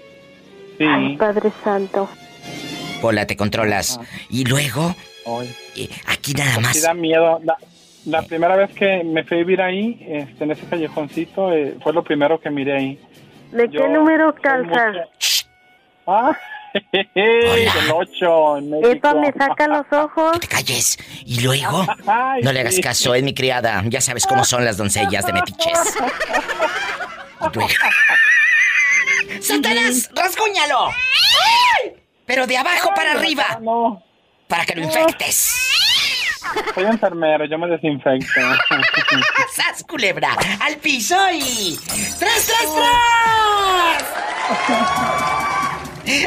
Ay, Padre Santo. Pola, te controlas. Y luego, eh, aquí nada Sí más. da miedo. La, la primera vez que me fui a vivir ahí, este, en ese callejoncito, eh, fue lo primero que miré ahí. ¿De qué número calza? Ah, del 8 en México. ¿Epa me saca los ojos? Te calles. Y luego, Ay, no le hagas caso, es mi criada. Ya sabes cómo son las doncellas de metiches. ¡Satanás! ¡Rasguñalo! Pero de abajo para arriba. No, Para que lo infectes. Soy enfermero, yo me desinfecto. ¡Sas, culebra! ¡Al piso y... ¡Tras, tras, tras!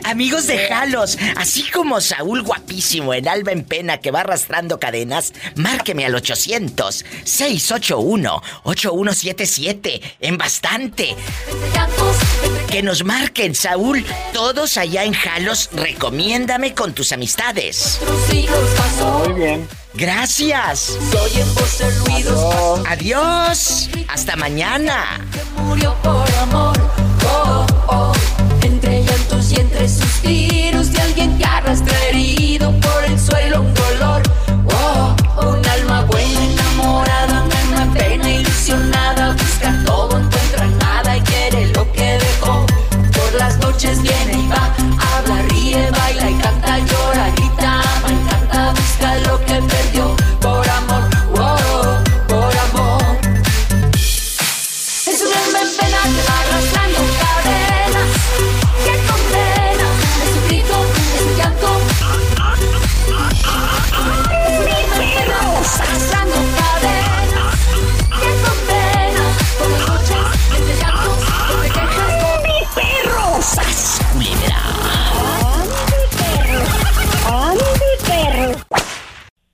Amigos de Jalos, así como Saúl guapísimo en Alba en Pena que va arrastrando cadenas, márqueme al 800-681-8177 en bastante. Que nos marquen, Saúl, todos allá en Jalos, recomiéndame con tus amistades. Muy bien. Gracias. Adiós. Hasta mañana. Murió por amor. Y entre suspiros de alguien que arrastra herido por el suelo un dolor. Oh, un alma buena enamorada, un pena ilusionada. Busca todo, encuentra nada y quiere lo que dejó. Por las noches viene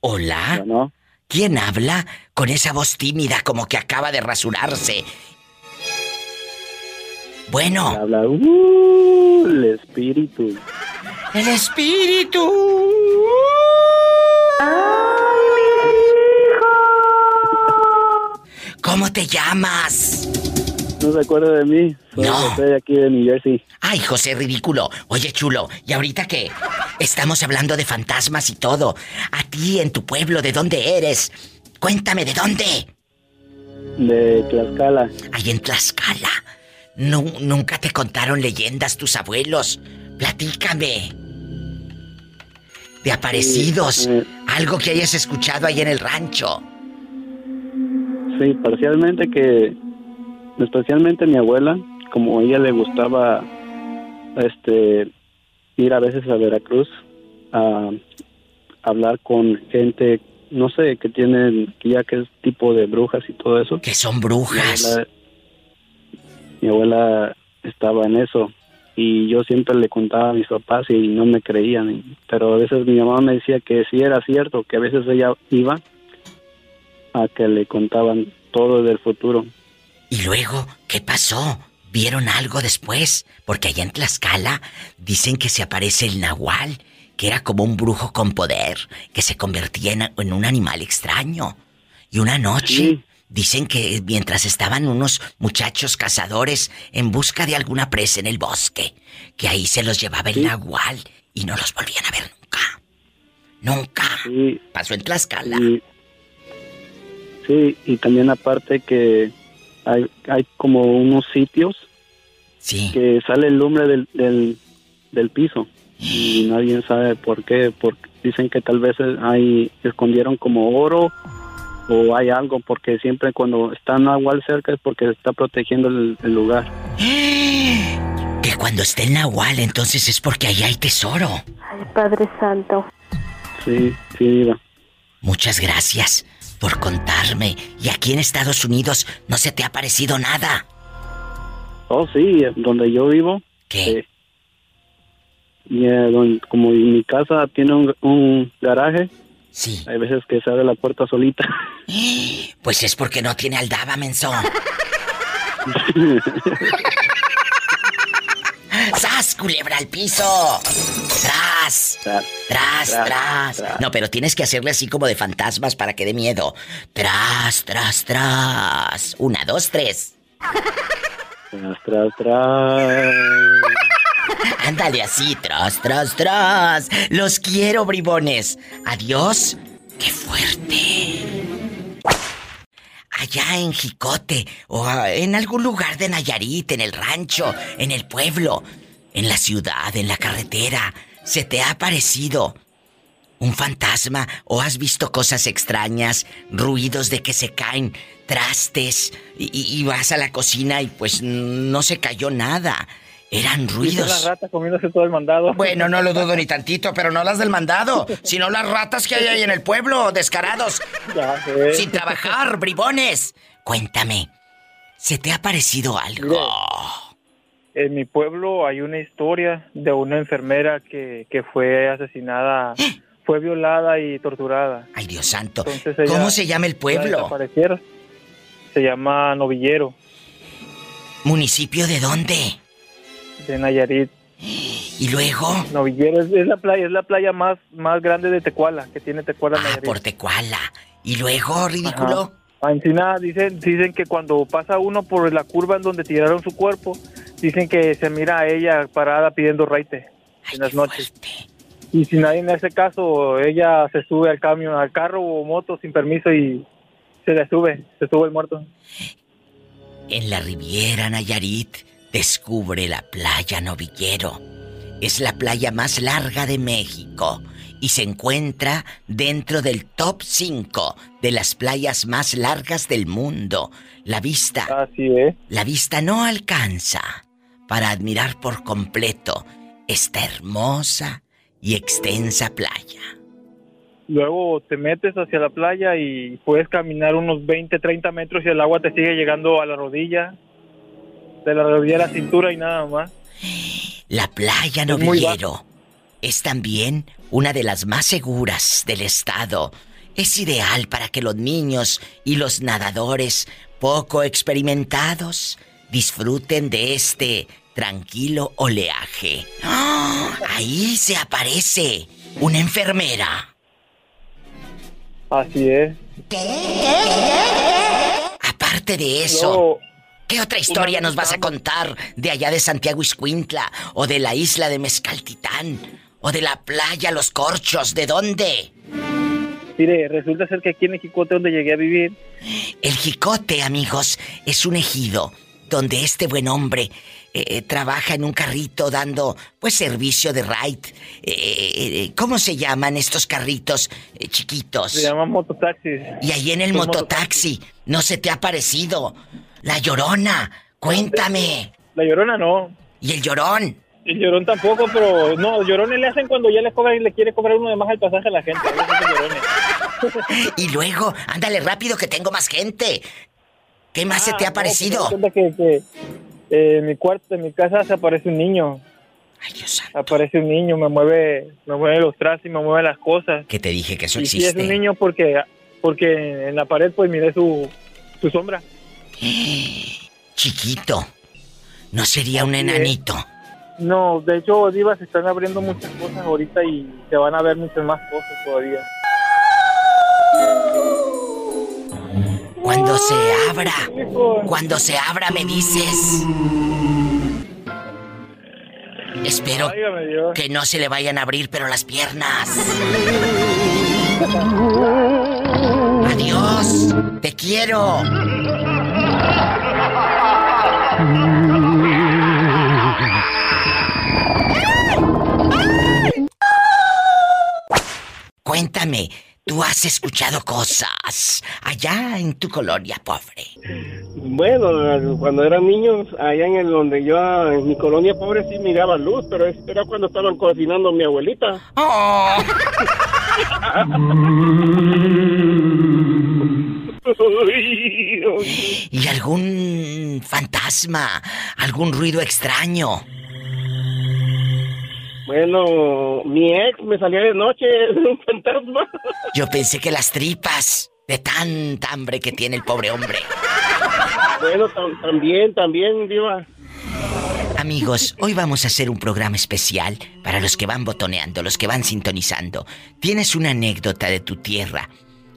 Hola. ¿Quién habla con esa voz tímida como que acaba de rasurarse? Bueno. Habla uh, el espíritu. El espíritu. ¿Cómo te llamas? No se acuerda de mí. Soy No. José de aquí de New Jersey. Ay, José, ridículo. Oye, chulo, ¿y ahorita qué? Estamos hablando de fantasmas y todo. A ti, en tu pueblo, ¿de dónde eres? Cuéntame, ¿de dónde? De Tlaxcala. Ahí en Tlaxcala. Nu- nunca te contaron leyendas tus abuelos. Platícame. De aparecidos. Sí, eh. Algo que hayas escuchado ahí en el rancho. Sí, parcialmente que, especialmente mi abuela, como a ella le gustaba, este, ir a veces a Veracruz a hablar con gente, no sé, que tienen, ya que es tipo de brujas y todo eso. Que son brujas. Mi abuela, mi abuela estaba en eso y yo siempre le contaba a mis papás y no me creían, pero a veces mi mamá me decía que sí era cierto, que a veces ella iba a que le contaban todo del futuro. Y luego, ¿qué pasó? ¿Vieron algo después? Porque allá en Tlaxcala dicen que se aparece el nahual, que era como un brujo con poder, que se convertía en, en un animal extraño. Y una noche dicen que mientras estaban unos muchachos cazadores en busca de alguna presa en el bosque, que ahí se los llevaba el nahual y no los volvían a ver nunca. Nunca. Pasó en Tlaxcala. Sí, y también aparte que hay, hay como unos sitios que sale el lumbre del, del, del piso y nadie sabe por qué, porque dicen que tal vez hay escondieron como oro o hay algo porque siempre cuando está Nahual cerca es porque está protegiendo el, el lugar. Que cuando esté el nahual entonces es porque ahí hay tesoro. Ay, Padre Santo. Sí, sí, diva. Muchas gracias por contarme. Y aquí en Estados Unidos no se te ha parecido nada. Oh, sí, donde yo vivo. ¿Qué? y, eh, don- como mi casa tiene un, un garaje. Sí. Hay veces que se abre la puerta solita. Pues es porque no tiene aldaba, menso. ¡Sas, culebra al piso! ¡Tras! ¡Tras, tras! tras, tras. No, pero tienes que hacerle así como de fantasmas para que dé miedo. ¡Tras, tras, tras! Una, dos, tres. Tras, tras, tras. Ándale así, tras, tras, tras. Los quiero, bribones. Adiós. ¡Qué fuerte! Allá en Jicote o en algún lugar de Nayarit, en el rancho, en el pueblo, en la ciudad, en la carretera, ¿se te ha aparecido un fantasma o has visto cosas extrañas, ruidos de que se caen trastes y, vas a la cocina y pues no se cayó nada? Eran ruidos. las ratas comiéndose todo el mandado. Bueno, no lo dudo ni tantito, pero no las del mandado, sino las ratas que hay ahí en el pueblo, descarados. Ya sé. Sin trabajar, bribones. Cuéntame, ¿se te ha parecido algo? En mi pueblo hay una historia de una enfermera que, que fue asesinada, fue violada y torturada. Ay, Dios santo. Entonces ¿Cómo se llama el pueblo? Se llama Novillero, ¿Municipio de dónde? de Nayarit. ¿Y luego? Novillero es, es la playa, es la playa más, más grande de Tecuala, que tiene Tecuala Ah, Nayarit. por Tecuala. ¿Y luego, ridículo? Ajá. Encina dicen, dicen que cuando pasa uno por la curva en donde tiraron su cuerpo, dicen que se mira a ella parada pidiendo raite en las noches. Y si nadie en ese caso, ella se sube al camión, al carro o moto sin permiso y se le sube, se sube el muerto. En la Riviera Nayarit descubre la playa Novillero. Es la playa más larga de México y se encuentra dentro del top 5 de las playas más largas del mundo. La vista. Así es. La vista no alcanza para admirar por completo esta hermosa y extensa playa. Luego te metes hacia la playa y puedes caminar unos 20, 30 metros y el agua te sigue llegando a la rodilla, de la rodilla a la cintura y nada más. La playa Es Novillero es también una de las más seguras del estado. Es ideal para que los niños y los nadadores poco experimentados disfruten de este tranquilo oleaje. ¡Ah! Ahí se aparece una enfermera. Así es. Aparte de eso, ¿qué otra historia nos vas a contar de allá de Santiago Iscuintla o de la isla de Mezcaltitán o de la playa Los Corchos? ¿De dónde? Mire, resulta ser que aquí en el Jicote donde llegué a vivir, El Jicote, amigos, es un ejido donde este buen hombre eh, eh, trabaja en un carrito dando pues servicio de ride. Eh, ¿Cómo se llaman estos carritos eh, chiquitos? se llaman mototaxis. Y ahí en el mototaxi, ¿no se te ha parecido? La llorona, cuéntame. La llorona no. ¿Y el llorón? El llorón tampoco, pero no, llorones le hacen cuando ya le cobran y le quiere cobrar uno de más al pasaje a la gente. Y luego, ándale rápido que tengo más gente. ¿Qué más se Ah, te ha no, parecido? pues, resulta que, que, eh, en mi cuarto, en mi casa, se aparece un niño. Ay, Dios Aparece un niño, me mueve, me mueve los trastes y me mueve las cosas. Que te dije que eso y sí es existe. un niño porque, porque en la pared pues miré su, su sombra. Chiquito. ¿No sería un enanito? No, de hecho, Diva, se están abriendo muchas cosas ahorita y se van a ver muchas más cosas todavía. Cuando se abra, cuando se abra me dices. Espero que no se le vayan a abrir, pero las piernas. Adiós, te quiero. Cuéntame, ¿tú has escuchado cosas allá en tu colonia, pobre? Bueno, cuando eran niños, allá en el donde yo, en mi colonia pobre, sí miraba luz, pero era cuando estaban cocinando mi abuelita. Oh. ¿Y algún fantasma? ¿Algún ruido extraño? Bueno, mi ex me salía de noche, un fantasma. Yo pensé que las tripas de tanta hambre que tiene el pobre hombre. Bueno, tam- también, también, Diva. Amigos, hoy vamos a hacer un programa especial para los que van botoneando, los que van sintonizando. ¿Tienes una anécdota de tu tierra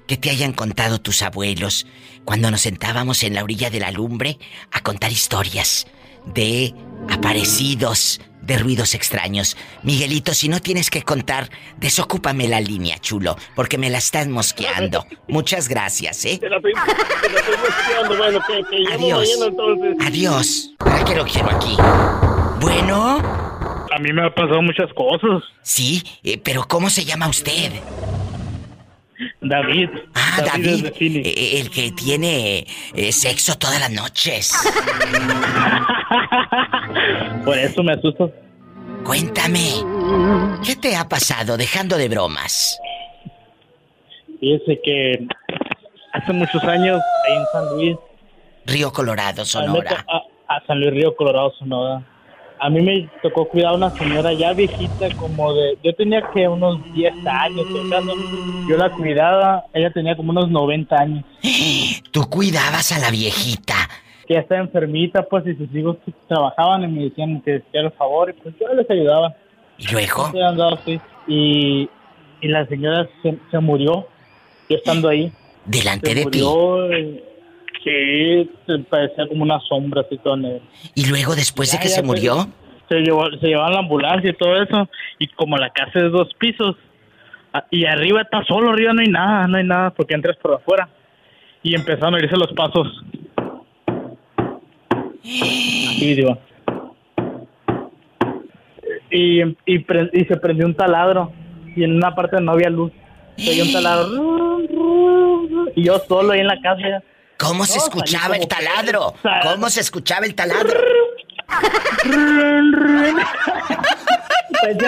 que te hayan contado tus abuelos cuando nos sentábamos en la orilla de la lumbre a contar historias de aparecidos, de ruidos extraños? Miguelito, si no tienes que contar, desocúpame la línea, chulo, porque me la estás mosqueando. Muchas gracias, ¿eh? Te la estoy, te la estoy buscando. Bueno, que, Adiós. mañana entonces. Adiós. ¿Para qué lo quiero aquí? Bueno. A mí me ha pasado muchas cosas. Sí, eh, pero ¿cómo se llama usted? David. Ah, David, Phoenix. eh, el que tiene eh, sexo todas las noches. Por eso me asusto. Cuéntame, ¿qué te ha pasado dejando de bromas? Fíjese que hace muchos años, ahí en San Luis, Río Colorado, Sonora. a- a San Luis Río Colorado, Sonora, a mí me tocó cuidar a una señora ya viejita, como de. Yo tenía que unos 10 años, o sea, no- yo la cuidaba, ella tenía como unos 90 años. Tú cuidabas a la viejita. Que ya está enfermita, pues, y sus hijos trabajaban y me decían que hiciera el favor, y pues yo les ayudaba. ¿Y luego? Y, y la señora se, se murió, yo estando ahí. Delante se de ti. murió, eh, Sí, se parecía como una sombra así todo negro. ¿Y luego después de que se murió? Se llevó, se llevaban la ambulancia y todo eso. Y como la casa es de dos pisos, y arriba está solo, arriba no hay nada, no hay nada, porque entras por afuera. Y empezaron a irse los pasos. Digo. Y, y, pre- y se prendió un taladro. Y en una parte no había luz. Se oyó un taladro. Y yo solo ahí en la casa. ¿Cómo se escuchaba el taladro? ¿Cómo se escuchaba el taladro?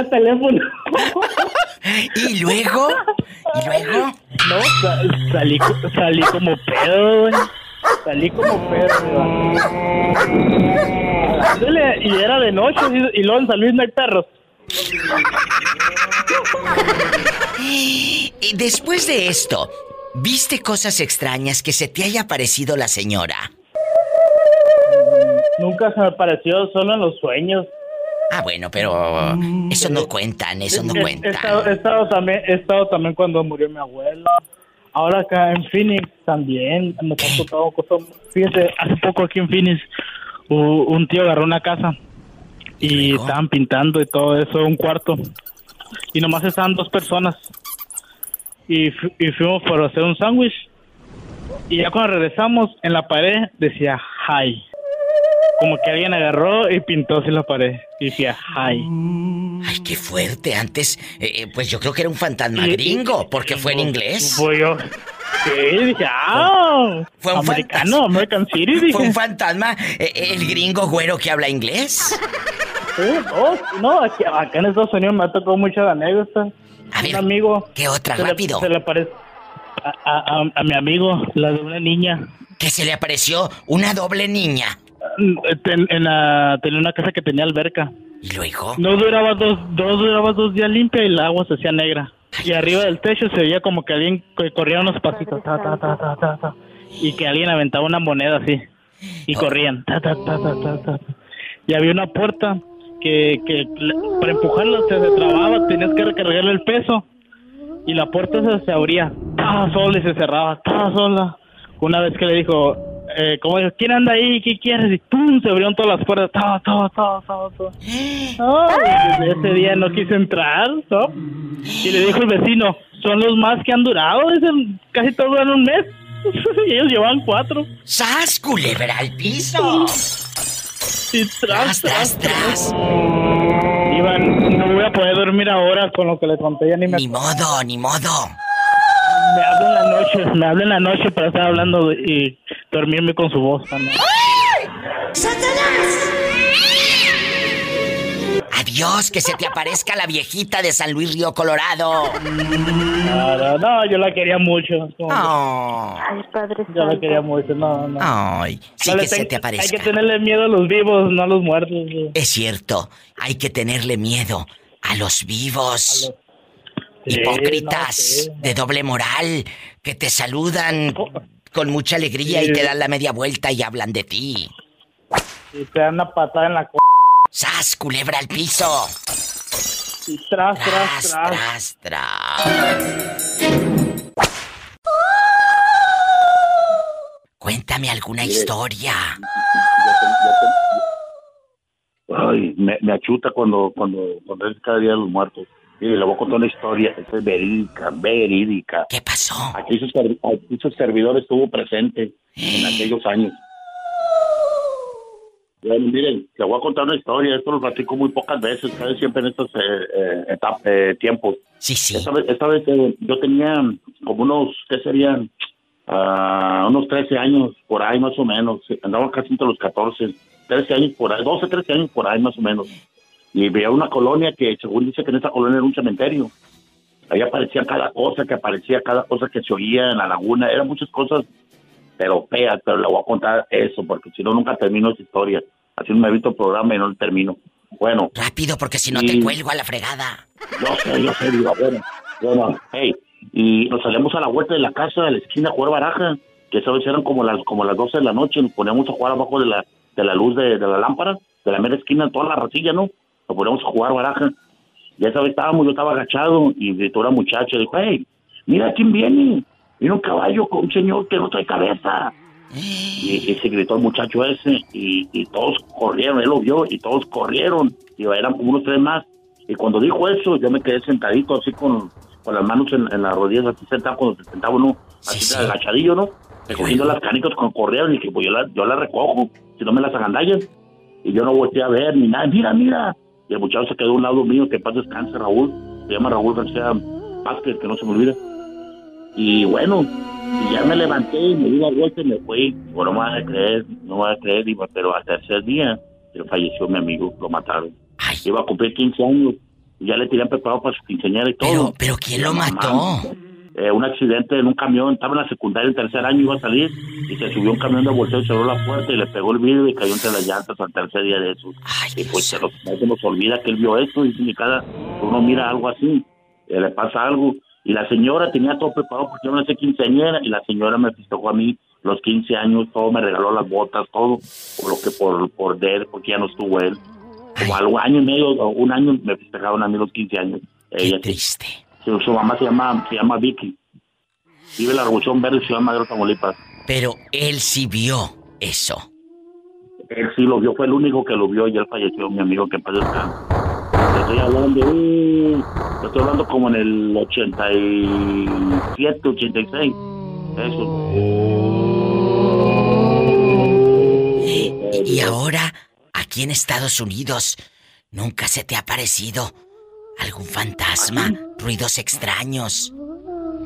Teléfono. ¿Y luego? ¿Y luego? No, sa- salí, salí como pedo, güey. Salí como. Ándale, Y era de noche, y y luego en San Luis no hay perros. Y después de esto, ¿viste cosas extrañas que se te haya parecido la señora? Nunca se me pareció, solo en los sueños. Ah, bueno, pero eso no cuentan, eso no He, cuentan. estado, he estado también, he estado también cuando murió mi abuelo. Ahora acá en Phoenix también nos han tocado cosas. Fíjese, hace poco aquí en Phoenix un tío agarró una casa y estaban pintando y todo eso, un cuarto. Y nomás estaban dos personas. Y, fu- y fuimos por hacer un sándwich. Y ya cuando regresamos, en la pared decía hi. Como que alguien agarró y pintó así la pared. Y decía hi. Ay, qué fuerte. Antes, eh, eh, pues yo creo que era un fantasma gringo, porque fue en inglés. Fue yo. Sí, dije, ah, Fue un americano, American City, dije. ¿Fue un fantasma? eh, el gringo güero que habla inglés? Sí, no, no, aquí- acá en Estados Unidos me ha tocado muchas anécdotas. un amigo. ¿Qué otra? se le- Rápido. se le parece a, a- a- a mi amigo, la de una niña. Que se le apareció una doble niña. Ten- en la- tenía una casa que tenía alberca. ¿Y luego? No duraba dos, dos duraba dos días limpia y el agua se hacía negra. Y arriba del techo se veía como que alguien que corría unos pasitos, ta, ta, ta, ta, ta, ta, y que alguien aventaba una moneda así. Y corrían, ta, ta, ta, ta, ta, ta. Y había una puerta que, que para empujarla se trababa, tenías que recargarle el peso. Y la puerta se, se abría, sola y se cerraba, sola. Una vez que le dijo, eh, como dijo, ¿quién anda ahí? ¿Qué quieres? Y ¡pum! se abrieron todas las puertas, estaba, estaba, estaba. No, y desde ese día no quise entrar, ¿no? Y le dijo el vecino, son los más que han durado, dicen, casi todos duran un mes. y ellos llevan cuatro. ¡Sas, culebra al piso! Y tras, tras, tras. Iván, no voy a poder dormir ahora con lo que le conté, ya ni me Ni modo, ni modo. Me habla en la noche, me habla en la noche para estar hablando y dormirme con su voz también. Adiós, que se te aparezca la viejita de San Luis Río Colorado. No, no, no, yo la quería mucho. Como- Ay, Padre Yo la quería mucho, no, no. Ay, sí No que se te aparezca. Hay que tenerle miedo a los vivos, no a los muertos. sí. Es cierto, hay que tenerle miedo a los vivos. Sí, Hipócritas, no, sí, de doble moral, que te saludan con mucha alegría y te dan la media vuelta y hablan de ti. Y te dan una patada en la co... ¡Sas, culebra al piso! Y tras, tras, tras. tras. Cuéntame alguna historia. Ay, me, me achuta cuando, cuando, cuando es cada día de los muertos. Mire, le voy a contar una historia, esta es verídica, verídica. ¿Qué pasó? Aquí su, aquí su servidor estuvo presente en aquellos años. Bueno, miren, le voy a contar una historia, esto lo platico muy pocas veces, casi siempre en estos eh, eh, eh, tiempos. Sí, sí. Esta vez, esta vez, eh, yo tenía como unos, ¿qué serían? Ah, unos 13 años, por ahí más o menos. Andaba casi entre los 14, 13 años por ahí, 12, 13 años por ahí más o menos. Y veía una colonia que, según dice que en esa colonia era un cementerio. Ahí aparecía cada cosa, que aparecía cada cosa que se oía en la laguna. Eran muchas cosas, pero feas, pero le voy a contar eso, porque si no, nunca termino esa historia. Así me evito el programa y no lo termino. Bueno. Rápido, porque si no y- te cuelgo a la fregada. Yo sé, yo sé, digo, bueno, bueno, hey, y nos salíamos a la vuelta de la casa, de la esquina, a jugar baraja, que esa vez eran como las, como las 12 de la noche, nos poníamos a jugar abajo de la, de la luz de, de la lámpara, de la mera esquina, toda la racilla, ¿no? Nos poníamos a jugar baraja. Y esa vez estábamos, yo estaba agachado, y gritó una muchacha, dijo, hey, mira quién viene, viene un caballo con un señor que no trae cabeza. Y, y se gritó el muchacho ese, y, y todos corrieron, él lo vio, y todos corrieron, y eran como unos tres más. Y cuando dijo eso, yo me quedé sentadito así con, con las manos en, en las rodillas, así sentado, cuando se sentaba uno, así agachadillo, ¿no? Recogiendo las canicas con corrieron y dije, pues yo las yo la recojo, si no me las agandallan. Y yo no volteé a ver ni nada, mira, mira. Y el muchacho se quedó a un lado mío, que paz descanse, Raúl. Se llama Raúl García Vázquez, que no se me olvida. Y bueno, y ya me levanté y me di la vuelta y me fui. Bueno, no me van a creer, no me van a creer, pero el tercer día falleció mi amigo, lo mataron. Iba a cumplir 15 años y ya le tenían preparado para su quinceañera y todo. Pero ¿quién lo mamá, mató? Eh, un accidente en un camión, estaba en la secundaria, en tercer año iba a salir y se subió un camión de volteo y cerró la puerta y le pegó el vidrio y cayó entre las llantas al tercer día de eso. y pues se nos, se nos olvida que él vio eso y cada uno mira algo así, eh, le pasa algo. Y la señora tenía todo preparado porque yo no sé quinceañera y la señora me festejó a mí los 15 años, todo me regaló las botas, todo, por lo que por, por de él, porque ya no estuvo él. Como algo año y medio, un año me festejaron a mí los 15 años. Ella, triste. Su, su mamá se llama, se llama Vicky. Vive en la Revolución Verde, Ciudad Madero, Tamaulipas. Pero él sí vio eso. Él sí lo vio, fue el único que lo vio y él falleció, mi amigo que. Te Estoy hablando, uh, estoy hablando como en el 87, 86. Eso. Y ahora, aquí en Estados Unidos, ¿nunca se te ha parecido algún fantasma? Ruidos extraños.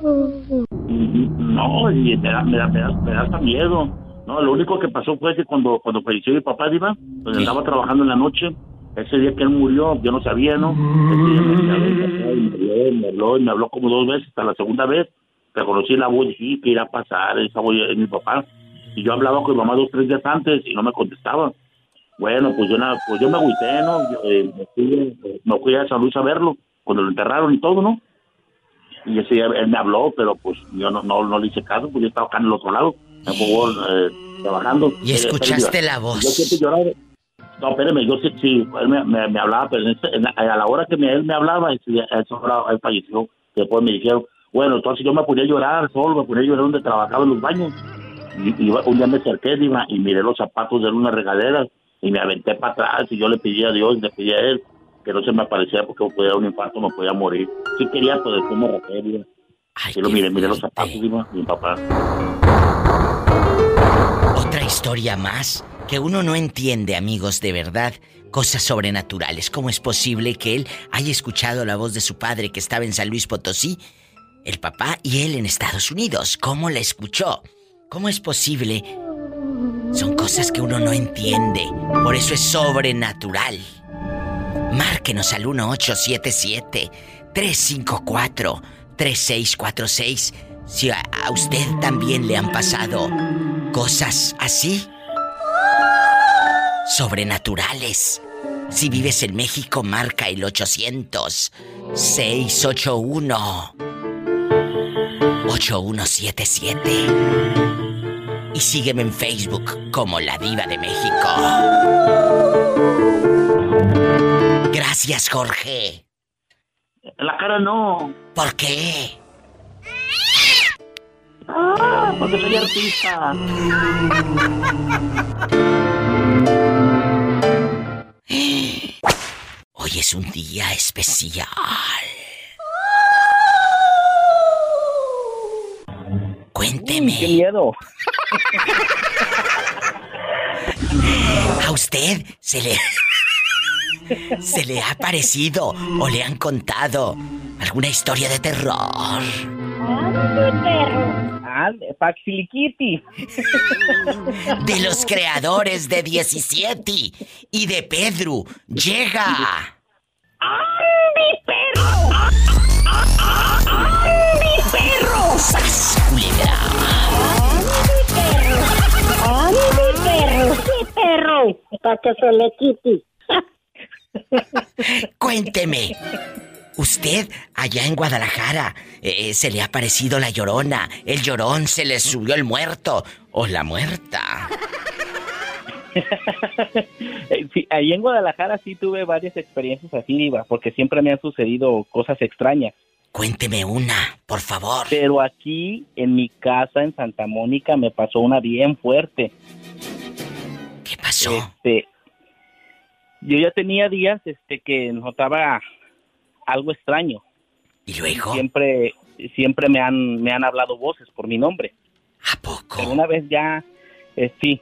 No, y me da, me da, me da, me da hasta miedo. No, lo único que pasó fue que cuando, cuando falleció mi papá, Diva, donde andaba trabajando en la noche, ese día que él murió, yo no sabía, ¿no? Ese día me habló, y me habló, me habló, y me habló como dos veces, hasta la segunda vez, reconocí la voz y dije, ¿qué irá a pasar? Esa voz es mi papá. Y yo hablaba con mi mamá dos, tres días antes y no me contestaba. Bueno, pues yo, nada, pues yo me agüité, ¿no? Yo, eh, me, fui, eh, me fui a San Luis a verlo, cuando lo enterraron y todo, ¿no? Y ese día él me habló, pero pues yo no, no, no le hice caso, pues yo estaba acá en el otro lado, en eh, trabajando. Y escuchaste la voz. Yo siempre lloraba. No, espérame, yo sí, sí él me, me, me hablaba, pero en en a la hora que me- él me hablaba, hora él falleció. Después me dijeron, bueno, entonces yo me ponía a llorar solo, me ponía a llorar donde trabajaba en los baños. Y, y un día me acerqué, y miré los zapatos de él una regadera, y me aventé para atrás, y yo le pedí a Dios, le pedí a él, que no se me apareciera porque me podía dar un infarto, me podía morir. Sí quería, pues después me Diva. Y lo miré, miré los zapatos, Diva, mi papá. Otra historia más que uno no entiende, amigos, de verdad. Cosas sobrenaturales. ¿Cómo es posible que él haya escuchado la voz de su padre que estaba en San Luis Potosí, el papá y él en Estados Unidos? ¿Cómo la escuchó? ¿Cómo es posible? Son cosas que uno no entiende. Por eso es sobrenatural. Márquenos al 1877-354-3646 si a, a usted también le han pasado cosas así. Sobrenaturales. Si vives en México, marca el 800-681. 8177. Y sígueme en Facebook como La Diva de México. Gracias, Jorge. La cara no. ¿Por qué? Ah, porque soy artista. Hoy es un día especial. Cuénteme. ¡Qué miedo! ¿A usted se le... se le ha parecido o le han contado alguna historia de terror? Ah, Paxiliquiti. De los creadores de 17 y de Pedro llega. ¡Mi perro! ¡Mi perro! ¡Sas, culebra! ¡Ay, mi perro! ¡Mi perro! Para que se le. Cuénteme. Usted, allá en Guadalajara, eh, se le ha parecido la llorona. El llorón se le subió el muerto. O la muerta. Eh, sí, ahí en Guadalajara sí tuve varias experiencias así, Diva, porque siempre me han sucedido cosas extrañas. Cuénteme una, por favor. Pero aquí, en mi casa, en Santa Mónica, me pasó una bien fuerte. ¿Qué pasó? Este, yo ya tenía días este, que notaba algo extraño. ¿Y luego? Siempre, siempre me han, me han hablado voces por mi nombre. ¿A poco? Pero una vez ya, eh, sí,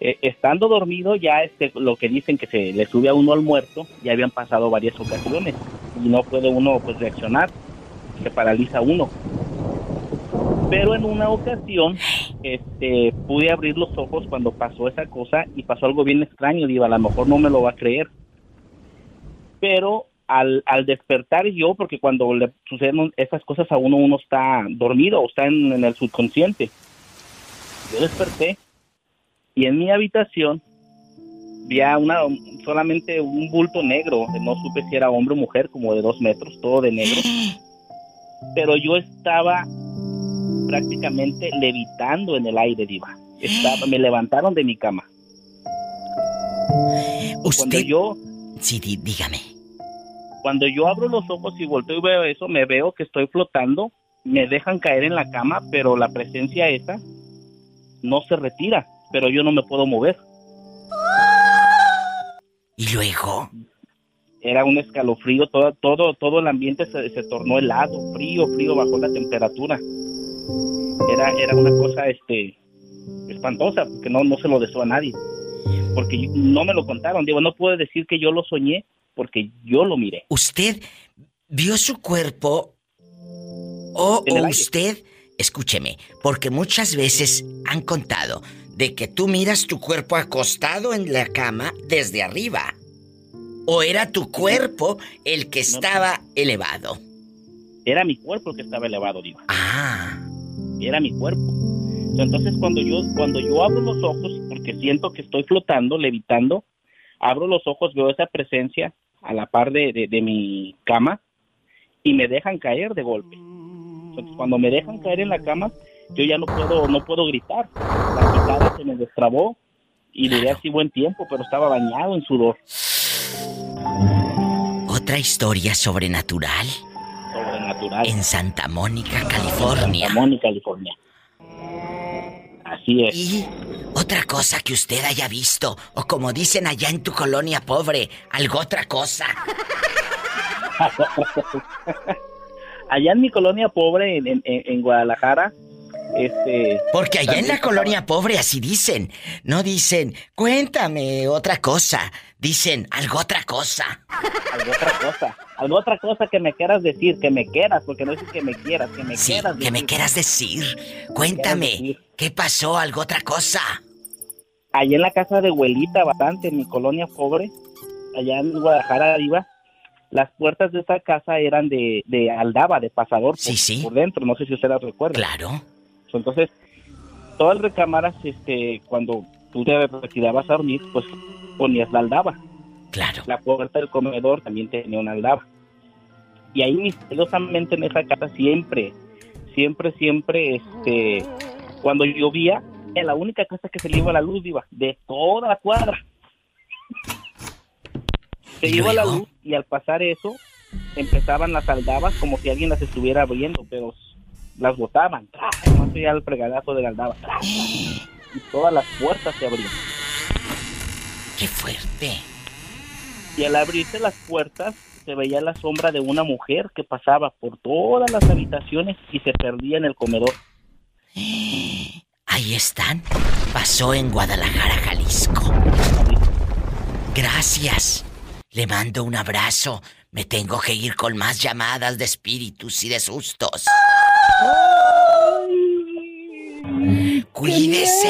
eh, estando dormido ya este, lo que dicen que se le sube a uno al muerto, ya habían pasado varias ocasiones y no puede uno pues reaccionar, se paraliza uno. Pero en una ocasión este, pude abrir los ojos cuando pasó esa cosa y pasó algo bien extraño, digo, a lo mejor no me lo va a creer. Pero al, al despertar yo, porque cuando le suceden esas cosas a uno, uno está dormido o está en, en el subconsciente. Yo desperté y en mi habitación vi a una, solamente un bulto negro, no supe si era hombre o mujer, como de dos metros, todo de negro. Pero yo estaba prácticamente levitando en el aire, diva. Estaba, me levantaron de mi cama. Usted... yo... Sí, di- dígame. Cuando yo abro los ojos y volteo y veo eso, me veo que estoy flotando, me dejan caer en la cama, pero la presencia esa no se retira, pero yo no me puedo mover. ¿Y luego? Era un escalofrío, todo, todo, todo el ambiente se, se tornó helado, frío, frío, bajó la temperatura. Era, era una cosa este espantosa, porque no, no se lo deseo a nadie. Porque yo- no me lo contaron, digo, no puedo decir que yo lo soñé, porque yo lo miré. ¿Usted vio su cuerpo o, o usted, escúcheme, porque muchas veces han contado de que tú miras tu cuerpo acostado en la cama desde arriba. ¿O era tu cuerpo el que estaba elevado? Era mi cuerpo el que estaba elevado, diva. Ah. Era mi cuerpo. Entonces cuando yo, cuando yo abro los ojos, porque siento que estoy flotando, levitando, abro los ojos, veo esa presencia a la par de, de- de mi cama y me dejan caer de golpe. Entonces cuando me dejan caer en la cama, yo ya no puedo, no puedo gritar. La se me destrabó y duré así buen tiempo, pero estaba bañado en sudor. Otra historia sobrenatural Sobrenatural. en Santa Mónica, California. Santa Mónica, California. Así es. Y otra cosa que usted haya visto, o como dicen allá en tu colonia pobre, algo otra cosa. Allá en mi colonia pobre, en, en- en Guadalajara, este... Porque allá en la colonia pobre así dicen. No dicen, cuéntame otra cosa. Dicen, algo otra cosa. Algo otra cosa. Algo otra cosa que me quieras decir, que me quieras, porque no dices que me quieras, que me Sí, quieras que me decir. quieras decir. Cuéntame, ¿qué pasó? ¿Algo otra cosa? Allá en la casa de abuelita, bastante, en mi colonia pobre, allá en Guadalajara arriba, las puertas de esa casa eran de, de aldaba, de pasador por, por dentro, no sé si usted las recuerda. Claro. Entonces, todas las recámaras, este, cuando tú te retirabas a dormir, pues ponías la aldaba. Claro. La puerta del comedor también tenía una aldaba. Y ahí misteriosamente en esa casa siempre, siempre, siempre, este, cuando llovía, era la única casa que se le iba la luz, iba, de toda la cuadra. Se iba la luz y al pasar eso, empezaban las aldabas como si alguien las estuviera abriendo, pero las botaban. No se el fregadazo de la aldaba. ¡tra! Y todas las puertas se abrían. ¡Qué fuerte! Y al abrirse las puertas se veía la sombra de una mujer que pasaba por todas las habitaciones y se perdía en el comedor. Ahí están. Pasó en Guadalajara, Jalisco. Gracias. Le mando un abrazo. Me tengo que ir con más llamadas de espíritus y de sustos. Cuídese.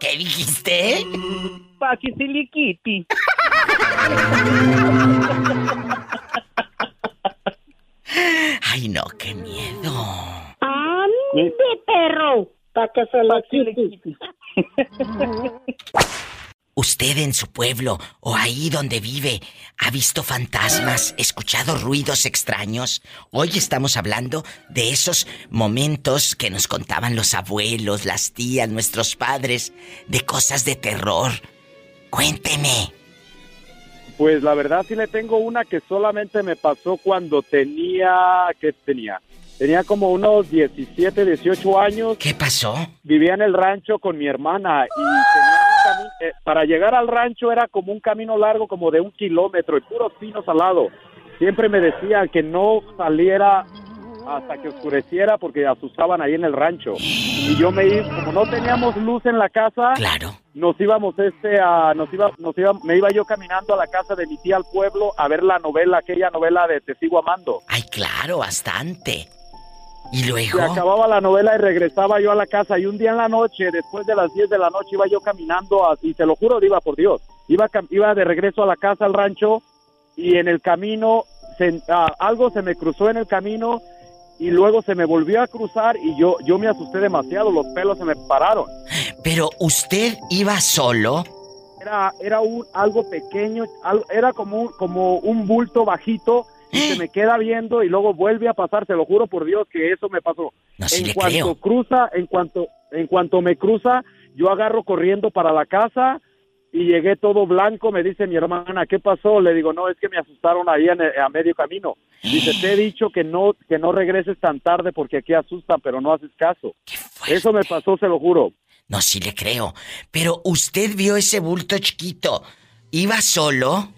¿Qué dijiste? Paquisiliquiti. Ay, no, qué miedo. ¡Ande, perro! para que se quite. ¿Usted en su pueblo o ahí donde vive ha visto fantasmas, escuchado ruidos extraños? Hoy estamos hablando de esos momentos que nos contaban los abuelos, las tías, nuestros padres, de cosas de terror. Cuénteme. Pues la verdad sí le tengo una que solamente me pasó cuando tenía, ¿qué tenía? Tenía como unos 17, 18 años. ¿Qué pasó? Vivía en el rancho con mi hermana y tenía un cami- eh, para llegar al rancho era como un camino largo como de un kilómetro y puros pinos al lado. Siempre me decían que no saliera hasta que oscureciera porque asustaban ahí en el rancho. Y yo me iba, como no teníamos luz en la casa, claro. nos íbamos este a, nos iba, nos iba, me iba yo caminando a la casa de mi tía al pueblo a ver la novela, aquella novela de Te sigo amando. Ay, claro, bastante. ¿Y Se luego? acababa la novela y regresaba yo a la casa y un día en la noche, después de las 10 de la noche, iba yo caminando así, te lo juro, iba por Dios, iba, iba de regreso a la casa, al rancho, y en el camino se- ah, algo se me cruzó en el camino y luego se me volvió a cruzar y yo, yo me asusté demasiado, los pelos se me pararon. Pero usted iba solo. Era, era un, algo pequeño, al- era como como un bulto bajito y se me queda viendo y luego vuelve a pasar, te lo juro por Dios que eso me pasó. sí en cuanto creo. cruza, en cuanto, en cuanto me cruza, yo agarro corriendo para la casa y llegué todo blanco, me dice mi hermana, ¿qué pasó? Le digo, no, es que me asustaron ahí en el- a medio camino. Dice, te he dicho que no, que no regreses tan tarde porque aquí asustan, pero no haces caso. Eso me pasó, se lo juro. No, sí le creo. Pero usted vio ese bulto chiquito. ¿Iba solo?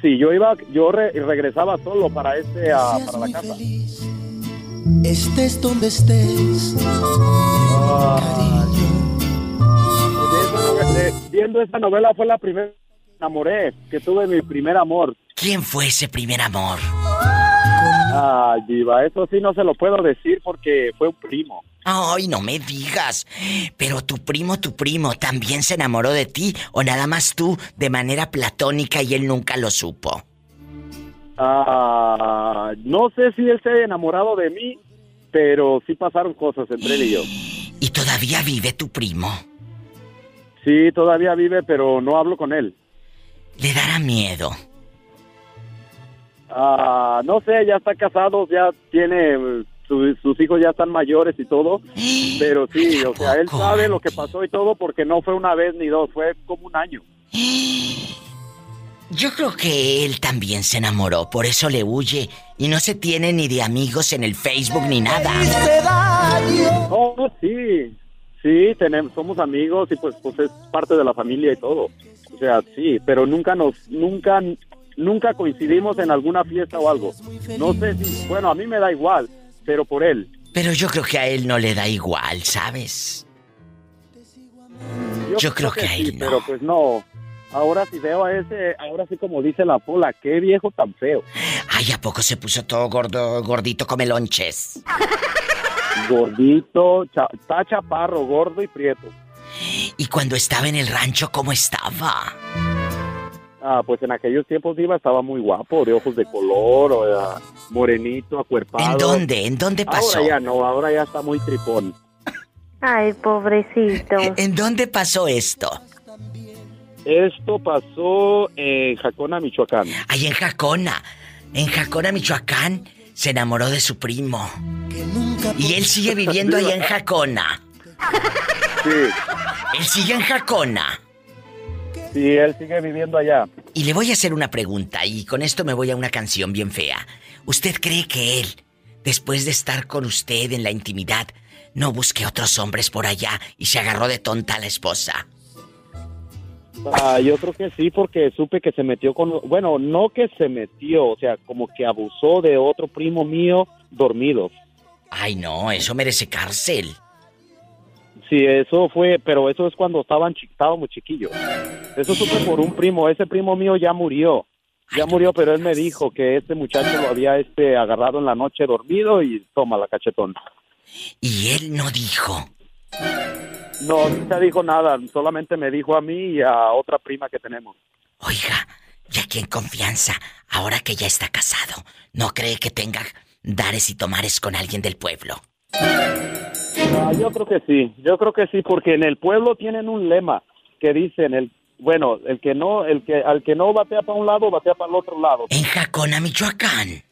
Sí, yo iba, yo re- regresaba solo para este, ah, para la casa. Estés donde estés. De- viendo esta novela fue la primera que me enamoré, que tuve mi primer amor. ¿Quién fue ese primer amor? Ay, diva, eso sí no se lo puedo decir porque fue un primo. Ay, no me digas. Pero tu primo, tu primo, ¿también se enamoró de ti? ¿O nada más tú de manera platónica y él nunca lo supo? Ah, no sé si él se ha enamorado de mí, pero sí pasaron cosas entre él y yo. ¿Y todavía vive tu primo? Sí, todavía vive, pero no hablo con él. Le dará miedo. Ah, no sé, ya está casado, ya tiene, su- sus hijos ya están mayores y todo, pero sí, o sea, él sabe lo que pasó y todo porque no fue una vez ni dos, fue como un año. Yo creo que él también se enamoró, por eso le huye. Y no se tiene ni de amigos en el Facebook ni nada. No, no, sí, sí, tenemos, somos amigos y pues, pues es parte de la familia y todo. O sea, sí, pero nunca nos, nunca, nunca coincidimos en alguna fiesta o algo. No sé si, bueno, a mí me da igual, pero por él. Pero yo creo que a él no le da igual, ¿sabes? Yo creo que a sí, él no. Pero pues no. Ahora sí veo a ese, ahora sí como dice la pola, qué viejo tan feo. Ay, ¿a poco se puso todo gordo, gordito come lonches? Gordito, cha- está chaparro, gordo y prieto. Y cuando estaba en el rancho, ¿cómo estaba? Ah, pues en aquellos tiempos iba, estaba muy guapo, de ojos de color, o, ah, morenito, acuerpado. ¿En dónde? ¿En dónde pasó? Ahora ya no, ahora ya está muy tripón. Ay, pobrecito. ¿En dónde pasó esto? Esto pasó en Jacona, Michoacán. Ahí en Jacona. En Jacona, Michoacán, se enamoró de su primo. Y él sigue viviendo allá en Jacona. Sí. Él sigue en Jacona. Sí, él sigue viviendo allá. Y le voy a hacer una pregunta y con esto me voy a una canción bien fea. ¿Usted cree que él, después de estar con usted en la intimidad, no busque otros hombres por allá y se agarró de tonta a la esposa? Ah, yo creo que sí, porque supe que se metió con... Bueno, no que se metió, o sea, como que abusó de otro primo mío dormido. Ay, no, eso merece cárcel. Sí, eso fue, pero eso es cuando estaban chi- estábamos chiquillos. Eso supe por un primo, ese primo mío ya murió. Ya murió, pero él me dijo que este muchacho lo había este agarrado en la noche dormido y toma la cachetón. Y él no dijo. No, nunca dijo nada, solamente me dijo a mí y a otra prima que tenemos. Oiga, y aquí en confianza, ahora que ya está casado, ¿no cree que tenga dares y tomares con alguien del pueblo? Ah, yo creo que sí, yo creo que sí, porque en el pueblo tienen un lema que dicen el bueno, el que no, el que al que no batea para un lado, batea para el otro lado. En Jacona, Michoacán.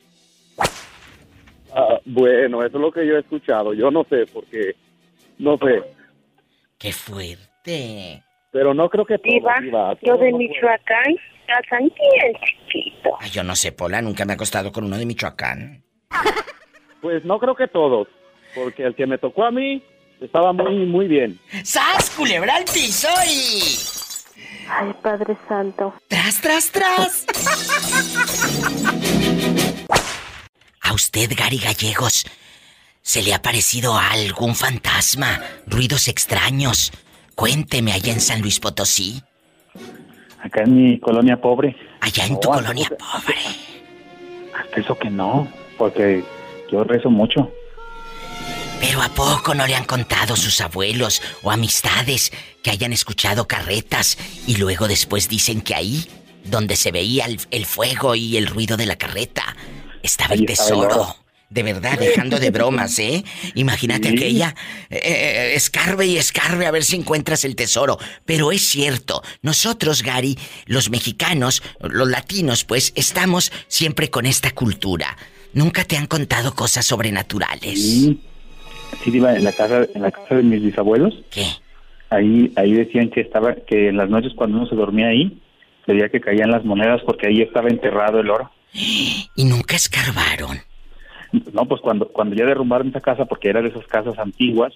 Ah, bueno, eso es lo que yo he escuchado. Yo no sé, porque no sé. Qué fuerte. Pero no creo que todo, Diva, Diva, yo de no. Michoacán, casan bien chiquito. Ay, yo no sé, Pola, nunca me he acostado con uno de Michoacán. Pues no creo que todos, porque el que me tocó a mí estaba muy, muy bien. ¡Sas, culebra al piso y... Ay, Padre Santo. ¡Tras, tras, tras! A usted, Gary Gallegos, ¿se le ha parecido algún fantasma? ¿Ruidos extraños? Cuénteme allá en San Luis Potosí. Acá en mi colonia pobre. Allá en tu colonia pobre. Hasta eso que no, porque yo rezo mucho. Pero ¿a poco no le han contado sus abuelos o amistades que hayan escuchado carretas y luego después dicen que ahí, donde se veía el, el fuego y el ruido de la carreta, estaba el Ahí estaba el tesoro? oro. De verdad, dejando de bromas, ¿eh? Imagínate Sí. aquella. eh, escarbe y escarbe a ver si encuentras el tesoro. Pero es cierto, nosotros, Gary, los mexicanos, los latinos, pues, estamos siempre con esta cultura. Nunca te han contado cosas sobrenaturales. Sí, sí, Diva, en la casa, en la casa de mis bisabuelos. ¿Qué? Ahí, ahí decían que estaba, que en las noches cuando uno se dormía ahí, veía que caían las monedas porque ahí estaba enterrado el oro. Y nunca escarbaron. No, pues cuando, cuando ya derrumbaron esa casa, porque era de esas casas antiguas,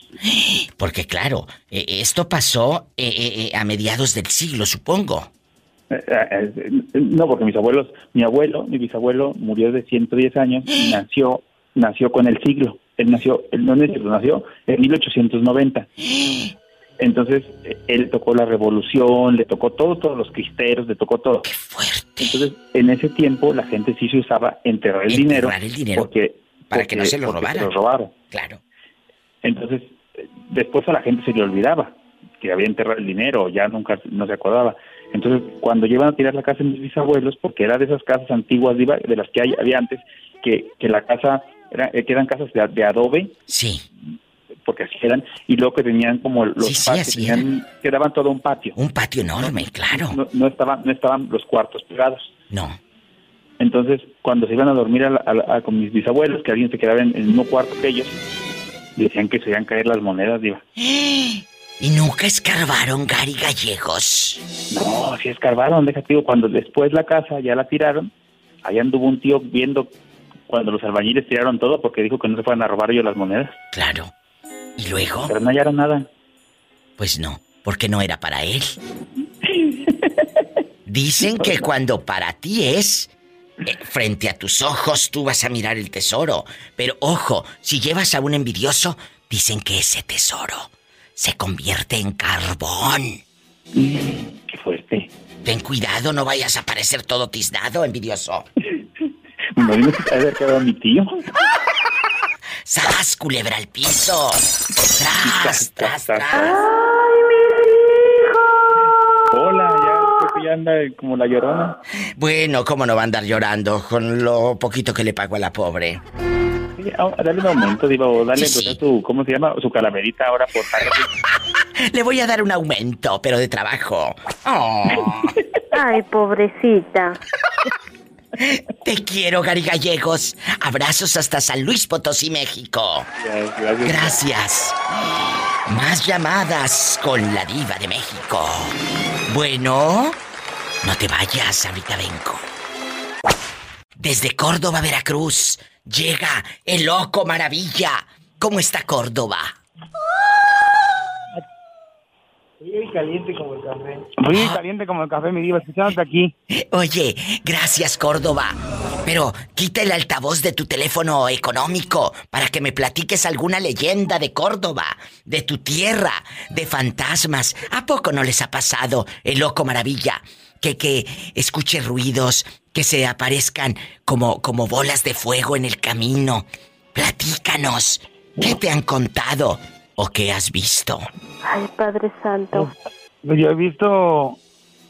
Porque claro, eh, esto pasó eh, eh, eh, a mediados del siglo, supongo. eh, eh, eh, no, porque mis abuelos, mi abuelo, mi bisabuelo murió de 110 años y nació, nació con el siglo. Él nació, él no el siglo, nació en 1890. Entonces, él tocó la revolución, le tocó todo, todos los cristeros, le tocó todo. Entonces, en ese tiempo la gente sí se usaba enterrar el dinero. el dinero Porque, para que no se lo robaran. lo robaron. Claro. Entonces, después a la gente se le olvidaba que había enterrado el dinero, ya nunca no se acordaba. Entonces, cuando llevan a tirar la casa de mis bisabuelos, porque era de esas casas antiguas de las que hay, había antes, que, que la casa, era, eh, que eran casas de, de adobe. Sí. Porque así eran, y luego que tenían como los Sí, sí, patios, así tenían- que daban todo un patio. Un patio enorme, claro. No, no estaban, no estaban los cuartos pegados. No. Entonces, cuando se iban a dormir a la- a la- a- con mis bisabuelos, que alguien se quedaba en, en el mismo cuarto que ellos, decían que se iban a caer las monedas, Diva. Y nunca escarbaron Gary Gallegos. No, sí escarbaron, déjate digo, cuando después la casa ya la tiraron, allá anduvo un tío viendo cuando los albañiles tiraron todo porque dijo que no se fueran a robar ellos las monedas. Claro. ¿Y luego? Pero no hallaron nada. Pues no, porque no era para él. Dicen que cuando para ti es eh, frente a tus ojos tú vas a mirar el tesoro. Pero ojo, si llevas a un envidioso, dicen que ese tesoro se convierte en carbón. Qué fuerte. Ten cuidado, no vayas a parecer todo tiznado, envidioso. No dime si haber quedado mi tío. ¡Sas, culebra al piso! ¡Tras, tras, tras! Hola, ya creo que ya anda como la llorona. Bueno, ¿cómo no va a andar llorando con lo poquito que le pago a la pobre? Sí, ah, dale un aumento, Diva, o dale Sí, pues, su, ¿cómo se llama? Su calaverita ahora por Le voy a dar un aumento, pero de trabajo. Oh, Ay, pobrecita. Te quiero, Gary Gallegos. Abrazos hasta San Luis Potosí, México. Gracias. Gracias. Más llamadas con la diva de México. Bueno, no te vayas, ahorita vengo. Desde Córdoba, Veracruz, llega el loco maravilla. ¿Cómo está Córdoba? Muy caliente como el café. Muy caliente como el café, mi diva, escuchándote aquí. Oye, gracias Córdoba. Pero quita el altavoz de tu teléfono económico para que me platiques alguna leyenda de Córdoba, de tu tierra, de fantasmas. ¿A poco no les ha pasado el loco maravilla? Que, que escuche ruidos, que se aparezcan como, como bolas de fuego en el camino. Platícanos. ¿Qué te han contado o qué has visto? Ay, Padre Santo. Pues yo he visto.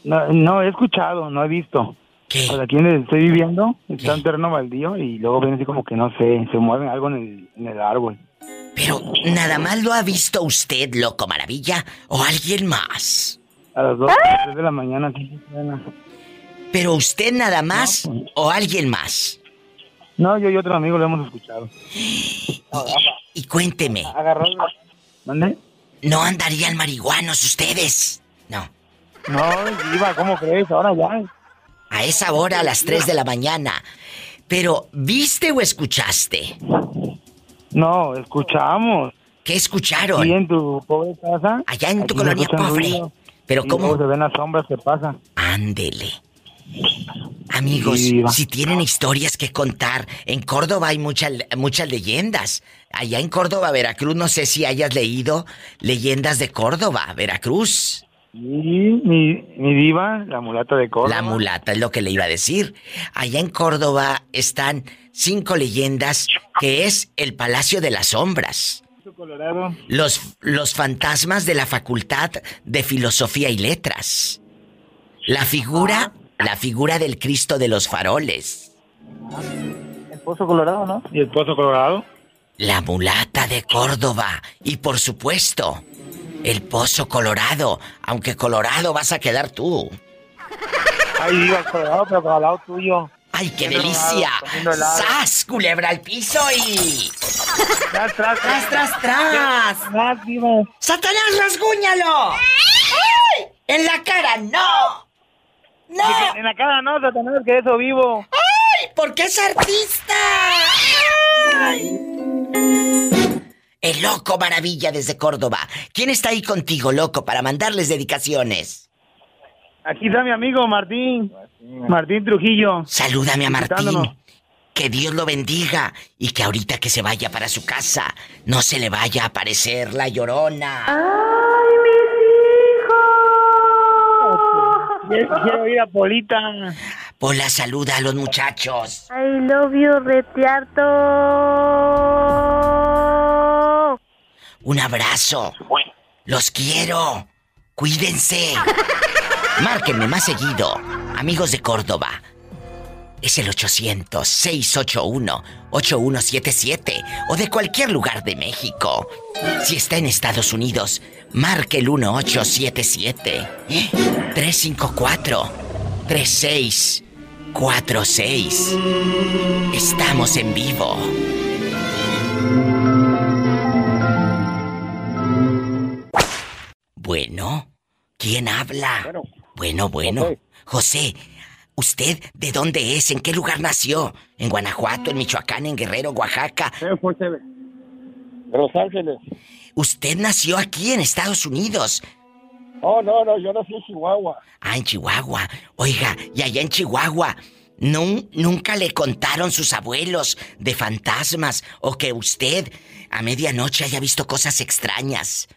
No, no he escuchado, no he visto. ¿Qué? Pues aquí donde estoy viviendo está un terreno baldío y luego ven así como que no sé, se mueven algo en el, en el árbol. Pero nada más lo ha visto usted, loco maravilla, o alguien más. A las 2 3 de la mañana, sí, suena. Pero usted nada más pues. o alguien más. No, yo y otro amigo lo hemos escuchado. Y cuénteme, Agarró. ¿Dónde? ¿no andarían marihuanos ustedes? No. No, Diva, ¿cómo crees? Ahora ya. A esa hora, a las 3 de la mañana. Pero, ¿viste o escuchaste? No, escuchamos. ¿Qué escucharon? En tu pobre casa. Allá en tu colonia pobre. Pero ¿cómo? se ven las sombras que pasan. Ándele. Amigos, Sí, si tienen historias que contar, en Córdoba hay muchas, muchas leyendas. Allá en Córdoba, Veracruz, no sé si hayas leído Leyendas de Córdoba, Veracruz. Y mi, mi diva, la mulata de Córdoba. La mulata es lo que le iba a decir. Allá en Córdoba están cinco leyendas que es el Palacio de las Sombras. Colorado. Los, los fantasmas de la Facultad de Filosofía y Letras. La figura, la figura del Cristo de los Faroles. El Pozo Colorado, ¿no? ¿Y el Pozo Colorado? La mulata de Córdoba. Y por supuesto, el Pozo Colorado. Aunque Colorado vas a quedar tú. Ay, Colorado, pero al lado tuyo. ¡Ay, qué delicia! helado. ¡Sas, culebra al piso y... Tras, tras, ¡Tras, tras, tras! Tras. ¡Satanás, rasguñalo! ¡Ay! ¡En la cara, no! ¡No! En la cara no, Satanás, que eso vivo. ¡Ay! ¡Porque es artista! ¡Ay! El loco maravilla desde Córdoba. ¿Quién está ahí contigo, loco, para mandarles dedicaciones? Aquí está mi amigo Martín. Martín Trujillo. Salúdame a Martín. Que Dios lo bendiga y que ahorita que se vaya para su casa no se le vaya a aparecer la llorona. Quiero quiero ir a Polita. Pola saluda a los muchachos. I love you, retiarto. Un abrazo. Los quiero. Cuídense. Márquenme más seguido. Amigos de Córdoba. Es el 800-681-8177 o de cualquier lugar de México. Si está en Estados Unidos, marque el 1877-354-3646. Estamos en vivo. Bueno, ¿quién habla? Bueno, bueno. José, ¿usted de dónde es? ¿En qué lugar nació? ¿En Guanajuato, en Michoacán, en Guerrero, Oaxaca? De Los Ángeles. Usted nació aquí en Estados Unidos. Oh, no, no, yo nací en Chihuahua. Ah, en Chihuahua. Oiga, y allá en Chihuahua, ¿nun- ¿nunca le contaron sus abuelos de fantasmas o que usted a medianoche haya visto cosas extrañas?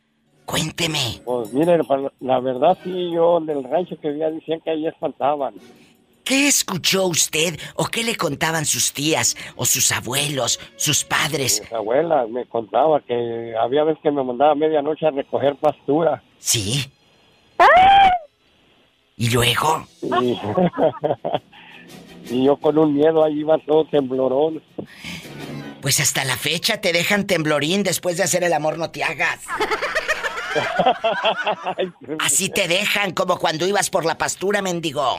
Cuénteme. Pues miren, la verdad sí, yo del rancho que vivía decían que ahí espantaban. ¿Qué escuchó usted o qué le contaban sus tías o sus abuelos, sus padres? Mis abuelas me contaba que había veces que me mandaba a medianoche a recoger pastura. Sí. ¿Y luego? Y, yo con un miedo ahí iba todo temblorón. Pues hasta la fecha te dejan temblorín después de hacer el amor no te hagas. Así te dejan como cuando ibas por la pastura, mendigo.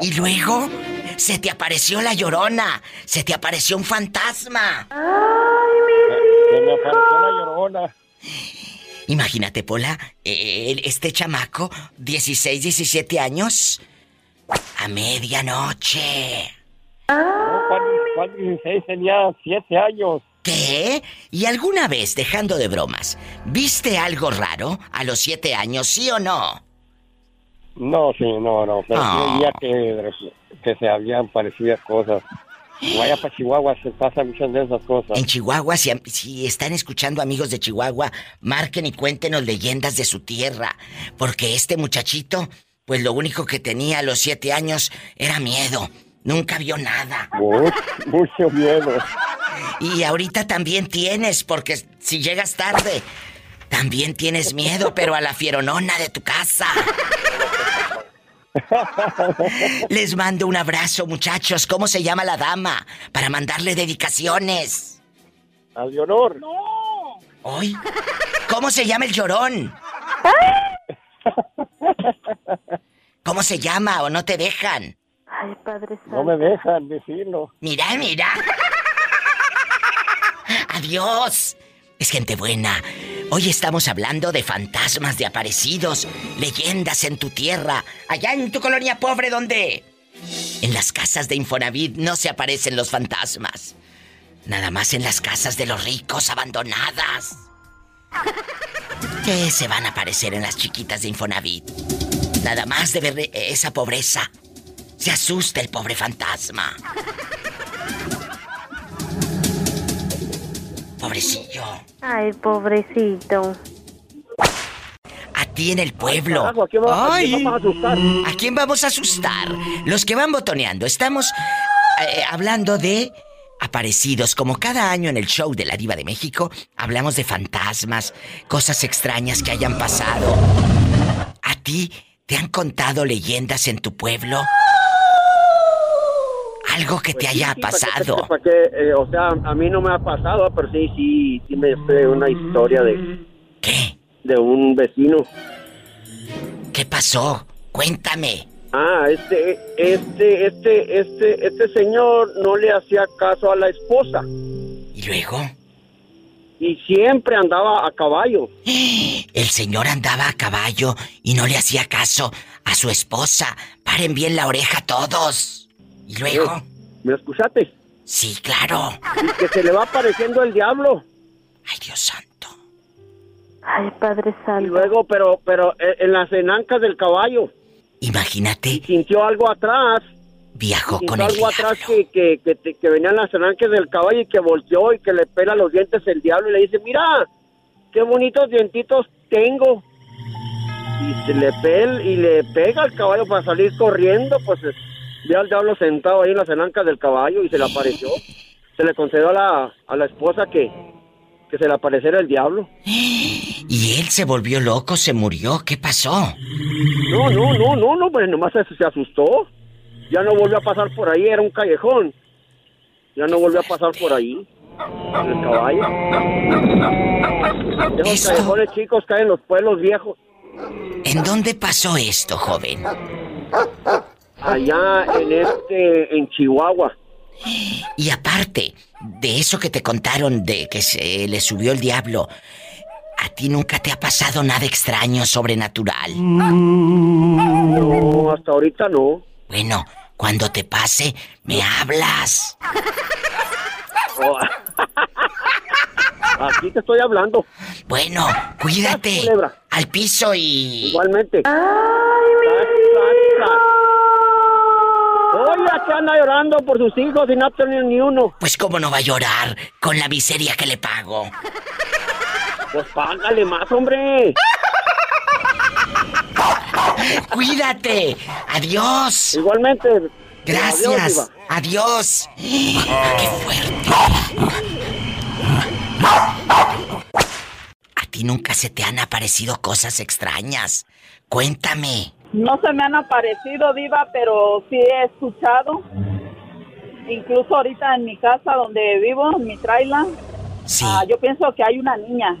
Y luego se te apareció la llorona, se te apareció un fantasma. Se me apareció la llorona. Imagínate, Pola, eh, este chamaco, 16, 17 años, a medianoche. No, ¿cuál, cuál 16? Tenía 7 años. ¿Qué? ¿Y alguna vez, dejando de bromas, viste algo raro a los 7 años, sí o no? No, sí, no, no. Pero veía que, que se habían parecido cosas. Vaya para Chihuahua, se pasan muchas de esas cosas. En Chihuahua, si, si están escuchando amigos de Chihuahua, marquen y cuéntenos leyendas de su tierra. Porque este muchachito, pues lo único que tenía a los 7 años era miedo. Nunca vio nada. Mucho, mucho miedo. Y ahorita también tienes, porque si llegas tarde, también tienes miedo, pero a la fieronona de tu casa. Les mando un abrazo, muchachos. ¿Cómo se llama la dama? Para mandarle dedicaciones. Al llorón. ¿Hoy? ¿Cómo se llama el llorón? ¿Cómo se llama o no te dejan? Ay, Padre Santo. No me dejan decirlo. Mira, mira. Adiós. Es gente buena. Hoy estamos hablando de fantasmas, de aparecidos, leyendas en tu tierra, allá en tu colonia pobre donde... En las casas de Infonavit no se aparecen los fantasmas. Nada más en las casas de los ricos abandonadas. ¿Qué se van a aparecer en las chiquitas de Infonavit? Nada más de ver esa pobreza. Se asusta el pobre fantasma. Pobrecillo. Ay, pobrecito. A ti en el pueblo. ¿a quién va- a quién Ay. vamos a asustar? ¿A quién vamos a asustar? Los que van botoneando. Estamos eh, hablando de aparecidos. Como cada año en el show de la Diva de México, hablamos de fantasmas, cosas extrañas que hayan pasado. ¿A ti te han contado leyendas en tu pueblo? Algo que te haya Pues Sí, ¿para qué- pasado. para qué? Eh, o sea, a mí no me ha pasado, pero sí, sí, sí me sé una historia de... ¿Qué? De un vecino. ¿Qué pasó? Cuéntame. Ah, este, este, este, este, este señor no le hacía caso a la esposa. ¿Y luego? Y siempre andaba a caballo. El señor andaba a caballo y no le hacía caso a su esposa. Paren bien la oreja todos. ¿Y luego? ¿Me escuchaste? Sí, claro. Y que se le va apareciendo el diablo. Ay, Dios santo. Ay, Padre Santo. Y luego, pero, pero eh, en las enancas del caballo. Imagínate. Sintió algo atrás. Viajó Sintió con el algo atrás que, que, que, que venían las enancas del caballo y que volteó y que le pela los dientes el diablo y le dice, mira, qué bonitos dientitos tengo. Y se le pel y le pega al caballo para salir corriendo, pues ve al diablo sentado ahí en las enancas del caballo y se le apareció. Se le concedió a la, a la esposa que, que se le apareciera el diablo. Y él se volvió loco, se murió. ¿Qué pasó? No, no, no, no, no, pues nomás se, se asustó. Ya no volvió a pasar por ahí, era un callejón. Ya no volvió a pasar por ahí. En el caballo. Esos callejones chicos caen en los pueblos viejos. ¿En dónde pasó esto, joven? Allá en este, en Chihuahua. Y aparte de eso que te contaron de que se le subió el diablo, ¿a ti nunca te ha pasado nada extraño, sobrenatural? No, hasta ahorita no. Bueno, cuando te pase, me hablas. Oh. Aquí te estoy hablando. Bueno, cuídate. Al piso y... Igualmente. Oye, que anda llorando por sus hijos y no ha tenido ni uno. Pues cómo no va a llorar con la miseria que le pago. Pues págale más, hombre. Cuídate. Adiós. Igualmente. Gracias. Adiós, Adiós. Qué fuerte. A ti nunca se te han aparecido cosas extrañas. Cuéntame. No se me han aparecido, Diva, pero sí he escuchado. Incluso ahorita en mi casa donde vivo, en mi traila, ah, yo pienso que hay una niña.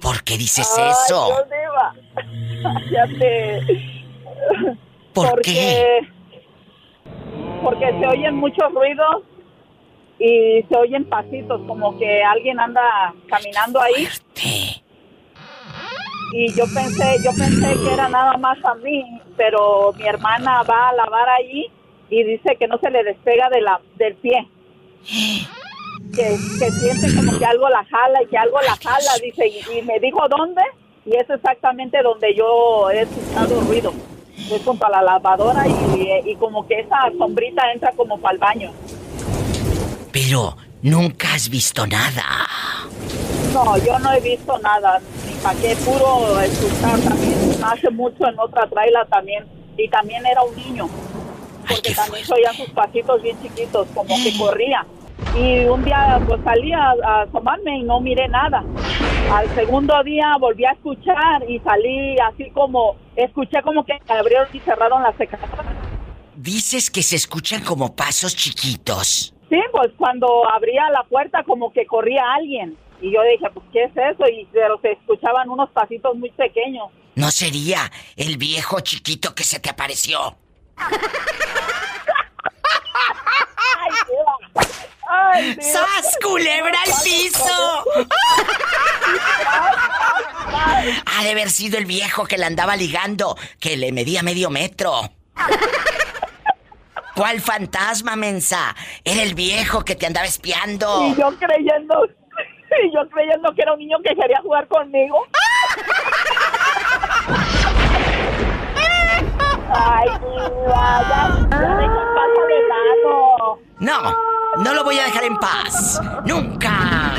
¿Por qué dices Ay, eso? Dios, Diva. ya te... ¿Por porque, qué? Porque se oyen muchos ruidos y se oyen pasitos, como que alguien anda caminando ahí. Y yo pensé, yo pensé que era nada más a mí, pero mi hermana va a lavar ahí y dice que no se le despega de del pie. Que, que siente como que algo la jala y que algo la jala, dice, y, y me dijo dónde, y es exactamente donde yo he escuchado ruido. Es junto a la lavadora y, y como que esa sombrita entra como para el baño. Pero nunca has visto nada. No, yo no he visto nada, ni para qué, puro escuchar también. Hace mucho en otra traila también, y también era un niño, porque también se oían sus pasitos bien chiquitos, como que corría. Y un día pues salí a, a asomarme y no miré nada. Al segundo día volví a escuchar y salí así como, escuché como que abrieron y cerraron la secadora. Dices que se escuchan como pasos chiquitos. Sí, pues cuando abría la puerta como que corría alguien. Y yo dije, pues, ¿qué es eso? Y pero se escuchaban unos pasitos muy pequeños. ¿No sería el viejo chiquito que se te apareció? ¡Sas, culebra al piso! Ha de haber sido el viejo que le andaba ligando, que le medía medio metro. ¿Cuál fantasma, mensa? Era el viejo que te andaba espiando. Y yo creyendo, y yo creyendo que era un niño que quería jugar conmigo. Ay, Diva, ya, ya deja en paz al enano. No, no lo voy a dejar en paz. Nunca.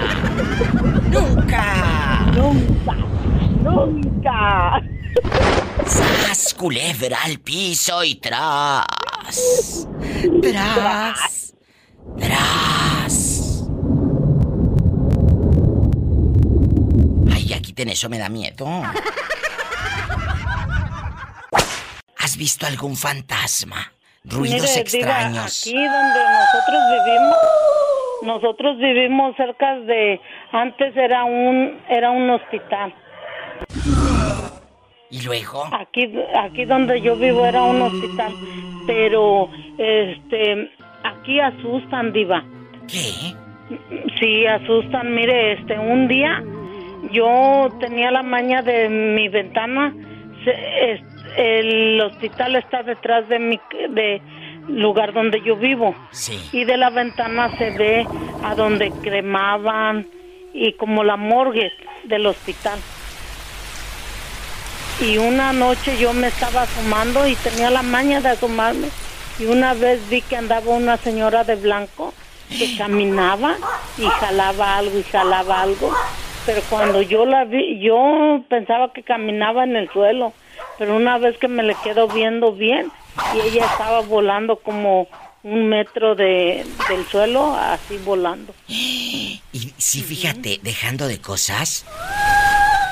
Nunca. Nunca. Nunca. ¡Sas, culebra al piso y tras! ¡Tras! ¡Tras! Eso, me da miedo. ¿Has visto algún fantasma? Ruidos Mire, extraños. Diva, aquí donde nosotros vivimos, nosotros vivimos cerca de, antes era un, era un hospital. ¿Y luego? Aquí, aquí donde yo vivo era un hospital, pero, este, aquí asustan, diva. ¿Qué? Sí, asustan. Mire, este, un día yo tenía la maña de mi ventana. se- es- el hospital está detrás de mi de lugar donde yo vivo. Sí. Y de la ventana se ve a donde cremaban y como la morgue del hospital. Y una noche yo me estaba asomando y tenía la maña de asomarme. Y una vez vi que andaba una señora de blanco que caminaba y jalaba algo y jalaba algo. Pero cuando yo la vi, yo pensaba que caminaba en el suelo. Pero una vez que me le quedo viendo bien y ella estaba volando como un metro de, del suelo, así volando. Y sí, fíjate, dejando de cosas,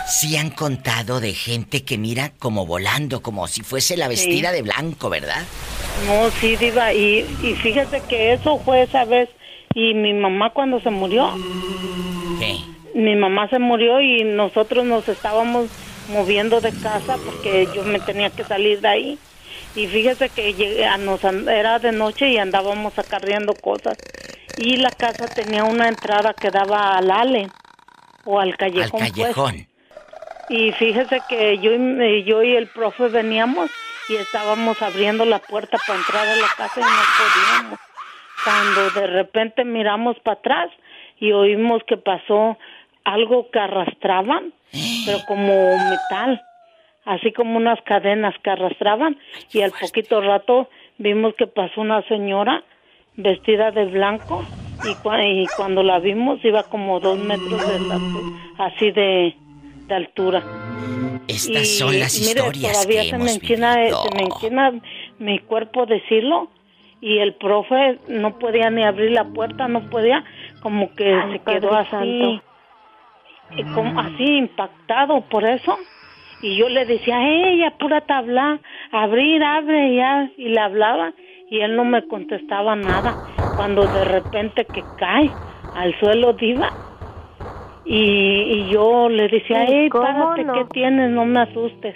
sí han contado de gente que mira como volando, como si fuese la vestida Sí. de blanco, ¿verdad? No, sí, diva, y, y fíjese que eso fue esa vez. Y mi mamá cuando se murió, ¿Qué? Mi mamá se murió y nosotros nos estábamos moviendo de casa porque yo me tenía que salir de ahí. Y fíjese que llegué a nos era de noche y andábamos acarreando cosas. Y la casa tenía una entrada que daba al ale o al Al callejón. pues. callejón. Y fíjese que yo y, yo y el profe veníamos y estábamos abriendo la puerta para entrar a la casa y no podíamos. Cuando de repente miramos para atrás y oímos que pasó algo que arrastraban, pero como metal, así como unas cadenas que arrastraban y al poquito rato vimos que pasó una señora vestida de blanco y, cua- y cuando la vimos iba como dos metros de así de, de altura. Estas Y, son las mire, historias todavía que se hemos me enchina, se me enchina mi cuerpo decirlo y el profe no podía ni abrir la puerta, no podía, como que se quedó así, Santo. Y como así impactado por eso. Y yo le decía, hey, apúrate a hablar, abrir, abre ya, y le hablaba y él no me contestaba nada. Cuando de repente que cae al suelo diva y, y yo le decía, ¿Y hey, párate, no? ¿qué tienes? No me asustes.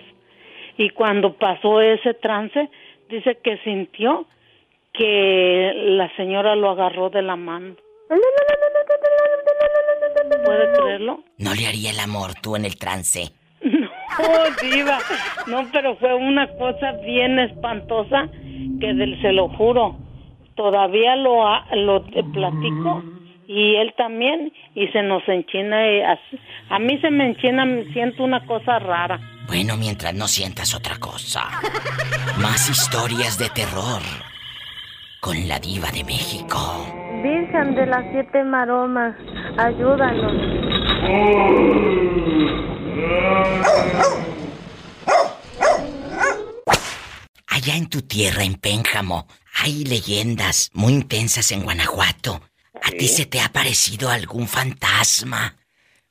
Y cuando pasó ese trance, dice que sintió que la señora lo agarró de la mano. ¿Puede creerlo? No le haría el amor tú en el trance. No, diva. No, pero fue una cosa bien espantosa que del, se lo juro. Todavía lo, lo te platico y él también y se nos enchina. y así- a mí se me enchina, me siento una cosa rara. Bueno, mientras no sientas otra cosa. Más historias de terror. Con la diva de México. Virgen de las siete maromas, ayúdanos. Allá en tu tierra, en Pénjamo, hay leyendas muy intensas en Guanajuato. ¿A ti se te ha parecido algún fantasma?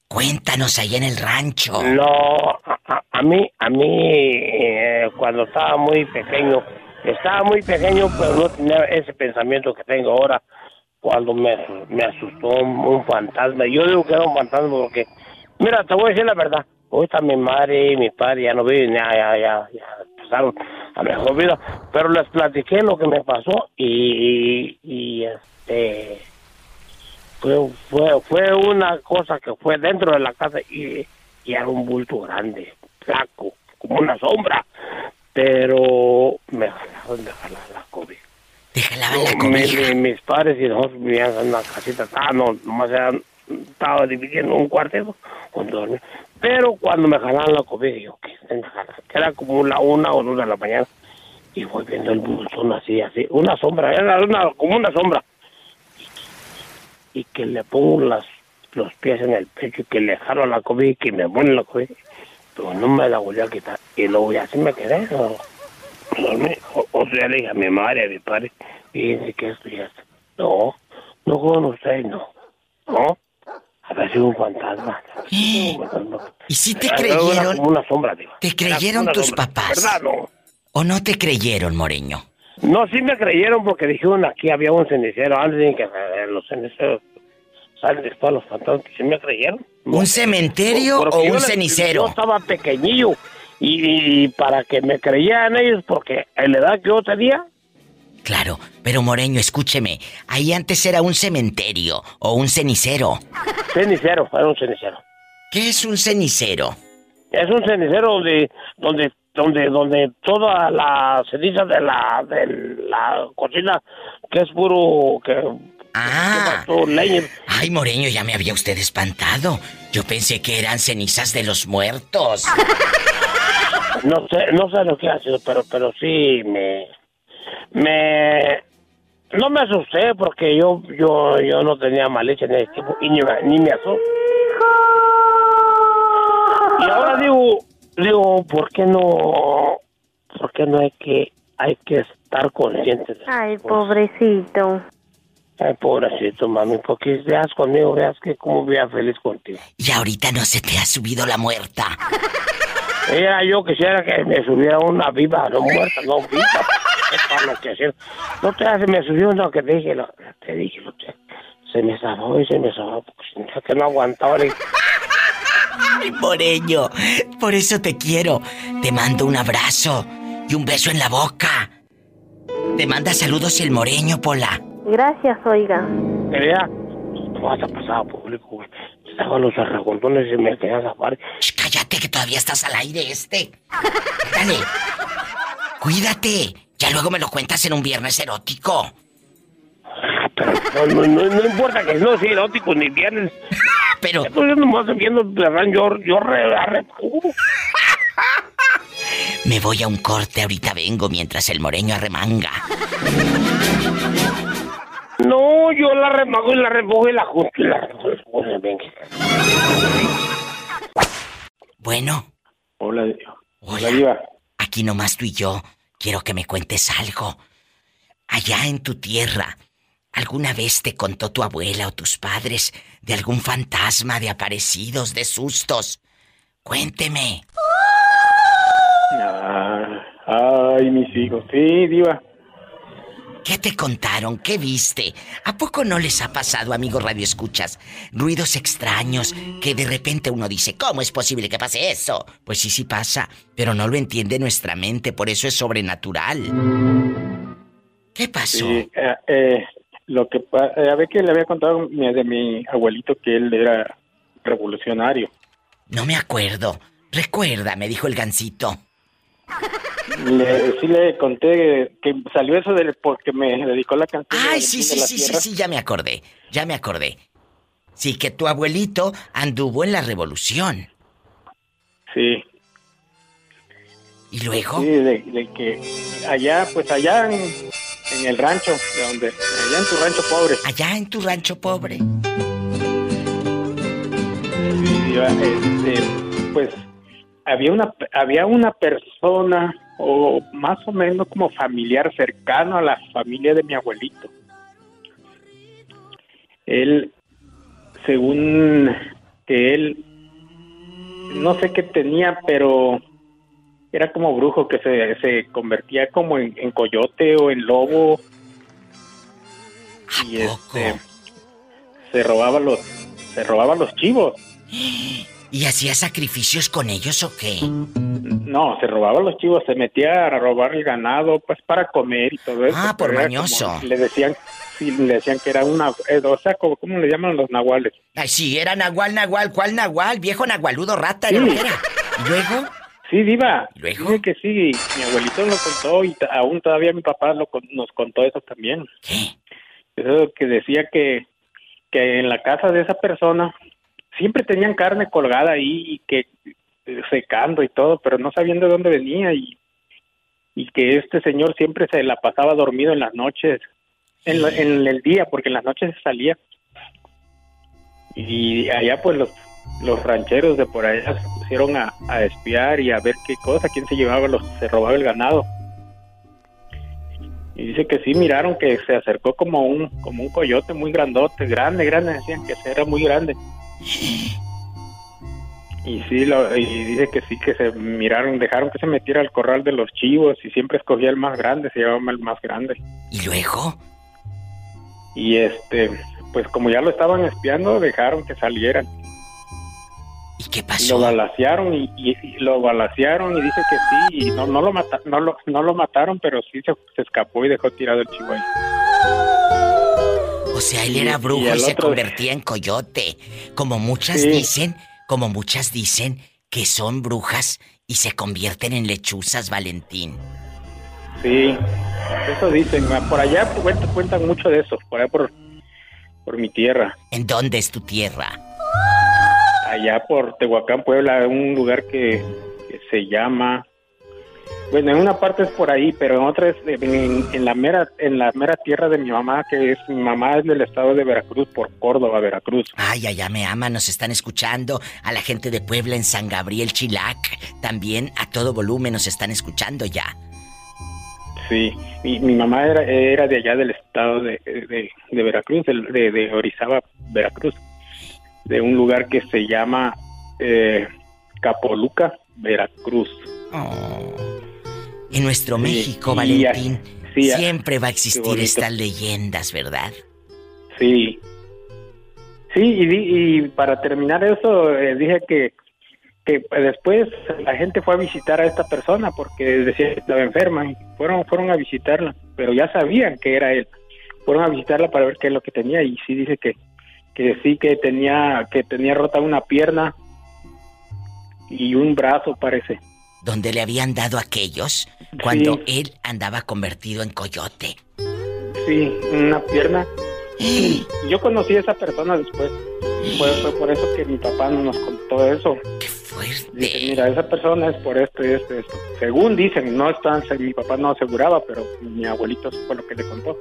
Cuéntanos allá en el rancho. No, a, a- a mí, a mí, eh, cuando estaba muy pequeño, estaba muy pequeño, pero no tenía ese pensamiento que tengo ahora. Cuando me, me asustó un, fantasma. Yo digo que era un fantasma porque, mira, te voy a decir la verdad. Ahorita mi madre y mi padre ya no viven, ya, ya, ya, ya pasaron a mejor vida. Pero les platiqué lo que me pasó y, y, este fue, fue, fue una cosa que fue dentro de la casa y, y era un bulto grande, flaco, como una sombra. Pero me jalaron de jalar la cobija. ¿Te jalaban la Mi- cobija? mi- mis padres y nosotros vivíamos en una casita, ah, no, nomás eran, estaba dividiendo un cuartito con dormir. Pero cuando me jalaban la cobija, yo, ¿qué jalando? Era como la una o dos de la mañana. Y voy viendo el bultón así, así, una sombra, era una, como una sombra. Y que le pongo las, los pies en el pecho y que le jalo la cobija y que me pone la cobija. Pero no me la volví a quitar. Y luego ya así me quedé. ¿no? Dormí. O, o sea, le dije a mi madre, a mi padre, fíjense que esto ya está. No, no con ustedes, no. No, a ver si un fantasma. ¿Y si te Era creyeron? una sombra, digo. ¿Te creyeron tus sombra. papás? ¿Verdad, no? ¿O no te creyeron, Moreño? No, sí me creyeron porque dijeron aquí había un cenicero. Antes de que eh, los ceniceros salen después los fantasmas, sí me creyeron. ¿Un cementerio Porque o un les- cenicero? Yo estaba pequeñillo y, y para que me creyeran ellos, porque en la edad que yo tenía, Claro, pero Moreño, escúcheme. Ahí antes era un cementerio o un cenicero. cenicero, era un cenicero. ¿Qué es un cenicero? Es un cenicero donde, donde, donde, donde toda la ceniza de la, de la cocina, que es puro, que, Ah. Ay, Moreño, ya me había usted espantado. Yo pensé que eran cenizas de los muertos. No sé, no sé lo que ha sido, pero, pero sí me, me, no me asusté porque yo, yo, yo no tenía malicia en ese tipo y ni, me- ni me asusté. Y ahora digo, digo, ¿por qué no, por qué no hay que, hay que estar conscientes? de- Ay, pobrecito. Ay, pobrecito, mami, porque veas conmigo, veas que como vea feliz contigo. Y ahorita no se te ha subido la muerta. Era yo quisiera que me subiera una viva, no muerta, no viva. Es para lo que hacer. No te hace, me subió una que te dije, lo- te dije, lo que- se me zafó y se me zafó, porque sentía que no aguantaba. dije, Ay, Moreño, por eso te quiero. Te mando un abrazo y un beso en la boca. Te manda saludos el Moreño, Pola. Gracias, oiga. Quería, no vas a pasar a público, güey. Estaban los arragontones y me quería zafar. Shh, cállate que todavía estás al aire este. Dale. Cuídate. Ya luego me lo cuentas en un viernes erótico. No, no, no, no importa que no sea erótico ni viernes. Pero. Estoy nomás viendo. Yo, yo re, arre- uh, Me voy a un corte, ahorita vengo mientras el Moreño arremanga. No, yo la remago y la remojo y la junto y la. Bueno. Hola, Hola. Diva. Aquí nomás tú y yo. Quiero que me cuentes algo. Allá en tu tierra, ¿alguna vez te contó tu abuela o tus padres de algún fantasma, de aparecidos, de sustos? Cuénteme. Ah, ay, mis hijos. Sí, Diva. ¿Qué te contaron? ¿Qué viste? ¿A poco no les ha pasado, amigos Radio Escuchas? Ruidos extraños que de repente uno dice, ¿cómo es posible que pase eso? Pues sí, sí pasa, pero no lo entiende nuestra mente, por eso es sobrenatural. ¿Qué pasó? Sí, eh, eh, lo que eh, a ver que le había contado de mi abuelito que él era revolucionario. No me acuerdo. Recuerda, me dijo el gancito. Le, sí le conté que salió eso de porque me dedicó la canción. Ay, sí, sí, sí, sí, sí, ya me acordé. Ya me acordé. Sí, que tu abuelito anduvo en la revolución. Sí. ¿Y luego? Sí, de, de que allá, pues allá en, en el rancho, de donde, allá en tu rancho pobre. Allá en tu rancho pobre. Sí, este, pues había una había una persona o más o menos como familiar cercano a la familia de mi abuelito. Él, según que él, no sé qué tenía, pero era como brujo que se, se convertía como en, en coyote o en lobo. y este se robaba los se robaba los chivos. ¿Y hacía sacrificios con ellos o qué? No, se robaba los chivos, se metía a robar el ganado, pues para comer y todo eso. Ah, por mañoso. Le decían, sí, le decían que era una, eh, o sea, como, ¿cómo le llaman los nahuales? Ay, sí, era Nahual, Nahual, ¿cuál Nahual? Viejo Nahualudo rata, que era. ¿Y luego? Sí, diva. Dice que sí, mi abuelito lo contó y aún todavía mi papá lo, nos contó eso también. ¿Qué? Eso que decía que, que en la casa de esa persona siempre tenían carne colgada ahí y que eh, secando y todo, pero no sabían de dónde venía y, y que este señor siempre se la pasaba dormido en las noches, en, la- en el día, porque en las noches se salía. Y allá pues los, los rancheros de por allá se pusieron a, a espiar y a ver qué cosa, quién se llevaba los, se robaba el ganado. Y dice que sí miraron que se acercó como un, como un coyote muy grandote, grande, grande, decían que era muy grande. Y sí, lo, y dice que sí, que se miraron, dejaron que se metiera al corral de los chivos y siempre escogía el más grande, se llevaba el más grande. ¿Y luego? Y este, pues como ya lo estaban espiando, dejaron que salieran. ¿Y qué pasó? Lo balacearon y, y- y lo balacearon y dice que sí, y no, no, lo, mata, no, lo, no lo mataron, pero sí se, se escapó y dejó tirado el chivo ahí. O sea, él era y brujo y, se otro- convertía en coyote. Como muchas Sí. dicen, como muchas dicen que son brujas y se convierten en lechuzas, Valentín. Sí, eso dicen. Por allá cuentan, cuentan mucho de eso, por allá por, por mi tierra. ¿En dónde es tu tierra? Allá por Tehuacán, Puebla, un lugar que, que se llama... Bueno, en una parte es por ahí, pero en otra es en, en la mera en la mera tierra de mi mamá, que es mi mamá es del estado de Veracruz, por Córdoba, Veracruz. Ay, allá me aman, nos están escuchando. A la gente de Puebla en San Gabriel, Chilac. También a todo volumen nos están escuchando ya. Sí, mi, mi mamá era, era de allá del estado de, de, de Veracruz, de, de Orizaba, Veracruz, de un lugar que se llama eh, Capoluca, Veracruz. En nuestro Sí, México, Valentín, sí, siempre va a existir estas leyendas, ¿verdad? Sí. Sí, y, y para terminar eso, eh, dije que, que después la gente fue a visitar a esta persona porque decía que estaba enferma y fueron, fueron a visitarla, pero ya sabían que era él. Fueron a visitarla para ver qué es lo que tenía y sí dice que, que sí que tenía, que tenía rota una pierna y un brazo parece. Donde le habían dado a aquellos cuando él andaba convertido en coyote. Sí, una pierna. Yo conocí a esa persona después. Fue, fue por eso que mi papá nos contó eso. ¡Qué fuerte! Dice, mira, esa persona es por esto y esto y esto. Según dicen, no están, mi papá no aseguraba, pero mi abuelito fue lo que le contó.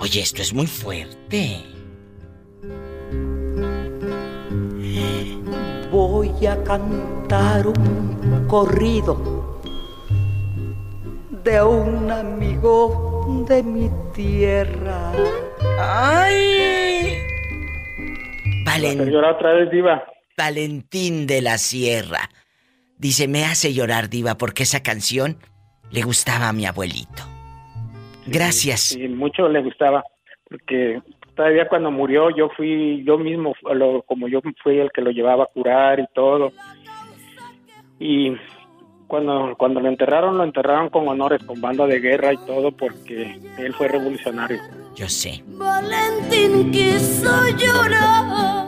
Oye, esto es muy fuerte. Voy a cantar un corrido de un amigo de mi tierra. ¡Ay! Valen- llorar otra vez, Diva. Valentín de la Sierra. Dice, me hace llorar, Diva, porque esa canción le gustaba a mi abuelito. Gracias. Y mucho le gustaba, porque todavía cuando murió yo fui, yo mismo, lo- como yo fui el que lo llevaba a curar y todo. Y cuando, cuando lo enterraron, lo enterraron con honores, con banda de guerra y todo, porque él fue revolucionario. Yo sé. Valentín quiso llorar.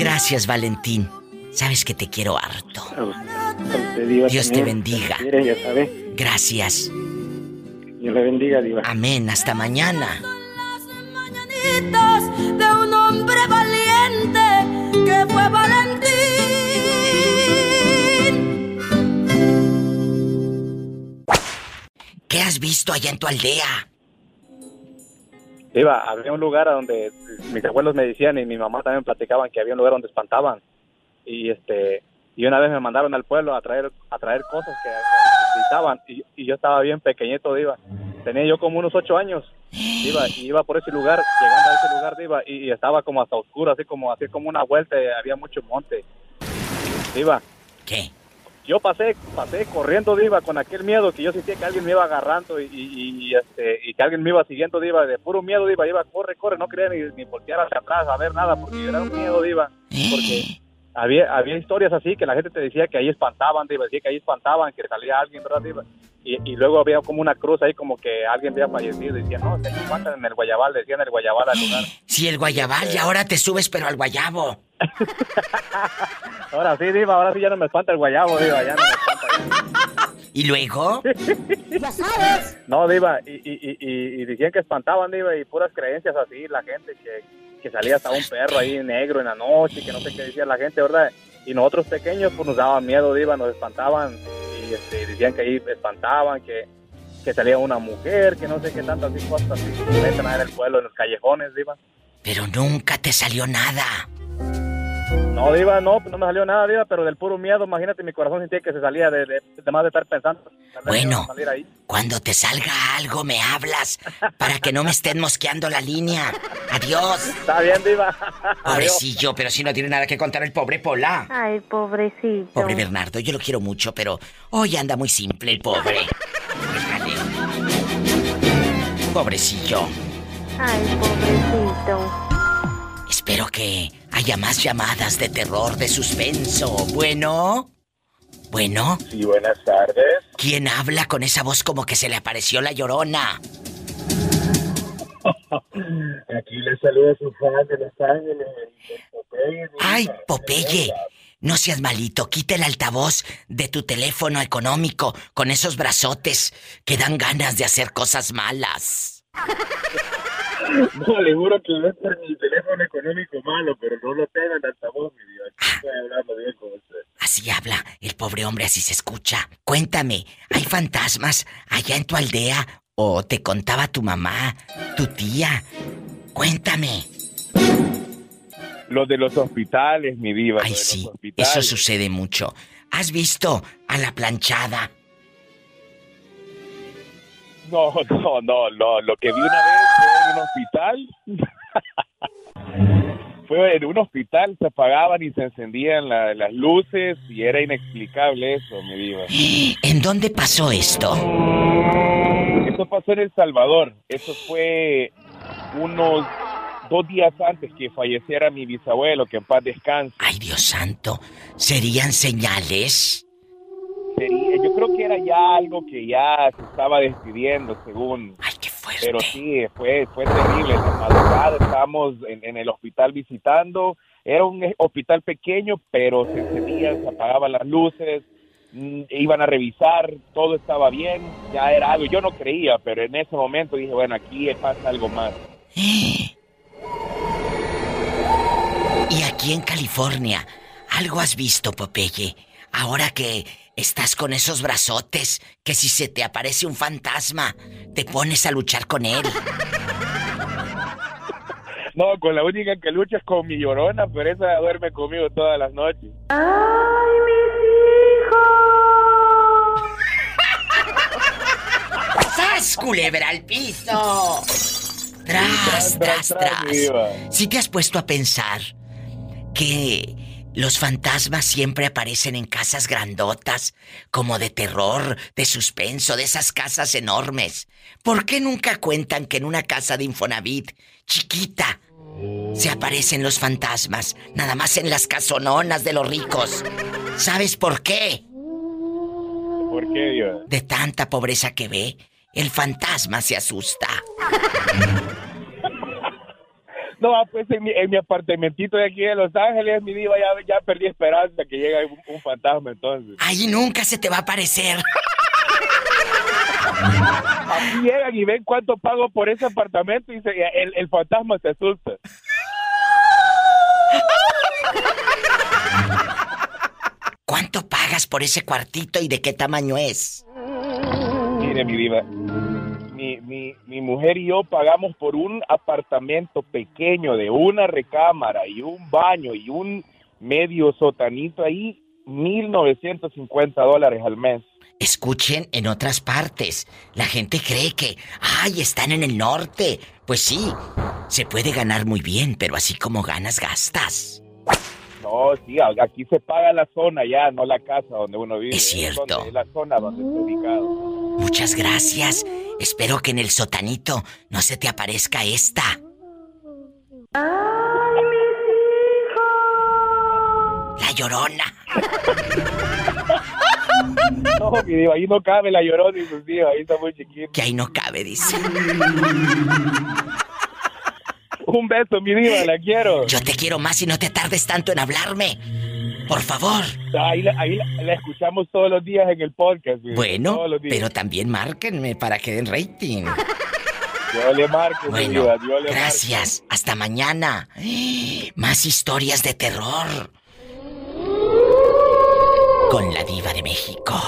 Gracias, Valentín. Sabes que te quiero harto. Usted, Diva, Dios te bendiga. si quiere, ya sabe. Gracias. Dios le bendiga, Diva. Amén. Hasta mañana. De un hombre valiente que fue Valentín. ¿Qué has visto allá en tu aldea? Iba, había un lugar a donde mis abuelos me decían y mi mamá también platicaban que había un lugar donde espantaban. Y este y una vez me mandaron al pueblo a traer a traer cosas que necesitaban y, yo estaba bien pequeñito, iba. tenía yo como unos ocho años. Iba, y iba por ese lugar, llegando a ese lugar, iba, y, estaba como hasta oscuro, así como, así como una vuelta, había mucho monte. Iba. ¿Qué? Yo pasé, pasé corriendo, Diva, con aquel miedo que yo sentía que alguien me iba agarrando y, y, y, este, y que alguien me iba siguiendo, Diva, de puro miedo, Diva, iba, corre, corre, no quería ni, ni voltear hacia atrás a ver nada, porque era un miedo, Diva, porque había, había historias así que la gente te decía que ahí espantaban, Diva, decía que ahí espantaban, que salía alguien, ¿verdad, Diva? Y, y luego había como una cruz ahí como que alguien había fallecido, decía, no, se espantan en el Guayabal, decían en el Guayabal al lugar. Sí, el guayabal, y ahora te subes, pero al guayabo. Ahora sí, Diva, ahora sí ya no me espanta el guayabo, Diva, ya no me espanta. ¿Y luego? ya sabes. No, Diva, y, y, y, y- y decían que espantaban, Diva, y puras creencias así, la gente, que, que salía hasta un perro ahí negro en la noche, que no sé qué decía la gente, ¿verdad? Y nosotros pequeños, pues nos daban miedo, Diva, nos espantaban, y este, decían que ahí espantaban, que, que salía una mujer, que no sé qué tantas así cosas así, que se meten ahí en el pueblo, en los callejones, Diva. Pero nunca te salió nada. No, Diva, no, no me salió nada, Diva, pero del puro miedo, imagínate, mi corazón sentía que se salía de, de, de más de estar pensando. Bueno. ahí. Cuando te salga algo, me hablas para que no me estén mosqueando la línea. Adiós. Está bien, Diva. Pobrecillo, pero si no tiene nada que contar el pobre Pola. Ay, pobrecito. Pobre Bernardo, yo lo quiero mucho, pero hoy anda muy simple el pobre. Déjale. Pobrecillo. Ay, pobrecito. Espero que haya más llamadas de terror, de suspenso. Bueno. Bueno. Sí, buenas tardes. ¿Quién habla con esa voz como que se le apareció la llorona? Aquí le saluda su fan de Los Ángeles. Popeye. Ay, Popeye. No seas malito, quita el altavoz de tu teléfono económico con esos brazotes que dan ganas de hacer cosas malas. No, le juro que no es por mi teléfono económico malo, pero no lo tengo en altavoz, mi Dios. Aquí estoy hablando bien con usted. Así habla el pobre hombre, así se escucha. Cuéntame, ¿hay fantasmas allá en tu aldea? ¿O te contaba tu mamá, tu tía? Cuéntame. Lo de los hospitales, mi diva. Ay, sí, eso sucede mucho. ¿Has visto a la planchada? No, no, no, no. Lo que vi una vez fue en un hospital. fue en un hospital, se apagaban y se encendían la- las luces y era inexplicable eso, mi diva. ¿En dónde pasó esto? Eso pasó en El Salvador. Eso fue unos dos días antes que falleciera mi bisabuelo, que en paz descanse. Ay, Dios santo. ¿Serían señales? Sería- yo creo que era ya algo que ya se estaba despidiendo, según. Ay, qué fuerte. Pero sí, fue, fue terrible. En la madrugada estábamos en, en el hospital visitando. Era un hospital pequeño, pero se encendían, se apagaban las luces, mm, iban a revisar, todo estaba bien, ya era algo. Yo no creía, pero en ese momento dije, bueno, aquí pasa algo más. Y aquí en California, ¿algo has visto, Popeye? Ahora que estás con esos brazotes, que si se te aparece un fantasma, te pones a luchar con él. No, con la única que lucha es con mi llorona, pero esa duerme conmigo todas las noches. ¡Ay, ¡Sas, culebra al piso! Tras, tras, tras. Si te has puesto a pensar que los fantasmas siempre aparecen en casas grandotas, como de terror, de suspenso, de esas casas enormes. ¿Por qué nunca cuentan que en una casa de Infonavit, chiquita, se aparecen los fantasmas, nada más en las casononas de los ricos? ¿Sabes por qué? ¿Por qué, Dios? De tanta pobreza que ve, el fantasma se asusta. No, pues en mi, en mi apartamentito de aquí de Los Ángeles, mi diva, ya, ya perdí esperanza que llegue un, un fantasma entonces. Ahí nunca se te va a aparecer. Aquí llegan y ven cuánto pago por ese apartamento y se- el, el fantasma se asusta. ¿Cuánto pagas por ese cuartito y de qué tamaño es? Mire, mi diva, mi, mi, mujer y yo pagamos por un apartamento pequeño de una recámara y un baño y un medio sotanito ahí, 1.950 dólares al mes. escuchen en otras partes. La gente cree que, ay, están en el norte. Pues sí, se puede ganar muy bien, pero así como ganas, gastas. No, sí, aquí se paga la zona ya, no la casa donde uno vive. Es cierto. donde- Es la zona donde está ubicado. Muchas gracias. Espero que en el sotanito no se te aparezca esta. La llorona. No, mi diva, ahí no cabe la llorona y sus hijos, ahí está muy chiquito. Que ahí no cabe, dice. Un beso, mi diva, la quiero. Yo te quiero más y no te tardes tanto en hablarme. Por favor. Ahí, la, ahí la, la escuchamos todos los días en el podcast. mi diva, Bueno, pero también márquenme para que den rating. Yo le marco, mi Bueno, diva, yo le gracias. Hasta mañana. Más historias de terror. Con la diva de México.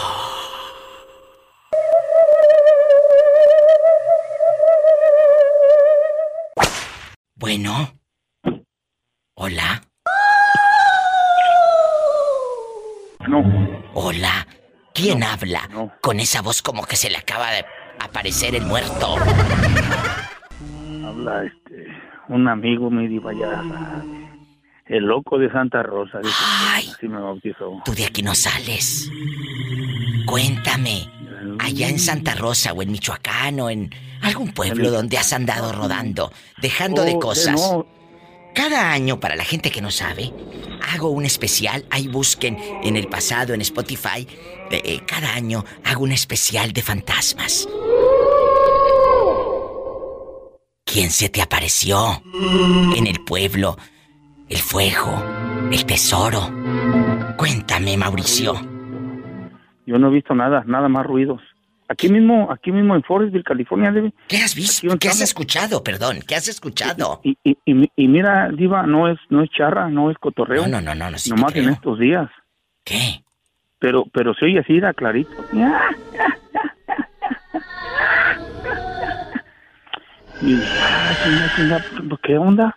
¿Quién habla? Con esa voz como que se le acaba de aparecer el muerto. Habla este, un amigo me diva ya. El loco de Santa Rosa. dice que así me bautizó. Tú de aquí no sales. Cuéntame, allá en Santa Rosa o en Michoacán o en algún pueblo donde has andado rodando, dejando de Oh, cosas. no. Cada año, para la gente que no sabe, hago un especial. Ahí busquen en el pasado, en Spotify. eh, cada año hago un especial de fantasmas. ¿Quién se te apareció en el pueblo? El fuego, el tesoro. Cuéntame, Mauricio. Yo no he visto nada, nada más ruidos. Aquí mismo, aquí mismo en Forestville, California, debe. ¿Qué has visto? ¿Qué has escuchado? Perdón, ¿qué has escuchado? Y, y, y, mi- y mira, Diva, no es, no es charra, no es cotorreo. No, no, no, no, sí Nomás en estos días. ¿Qué? Pero, pero se oye así, era clarito. Y ah, ¿pues ¿qué onda?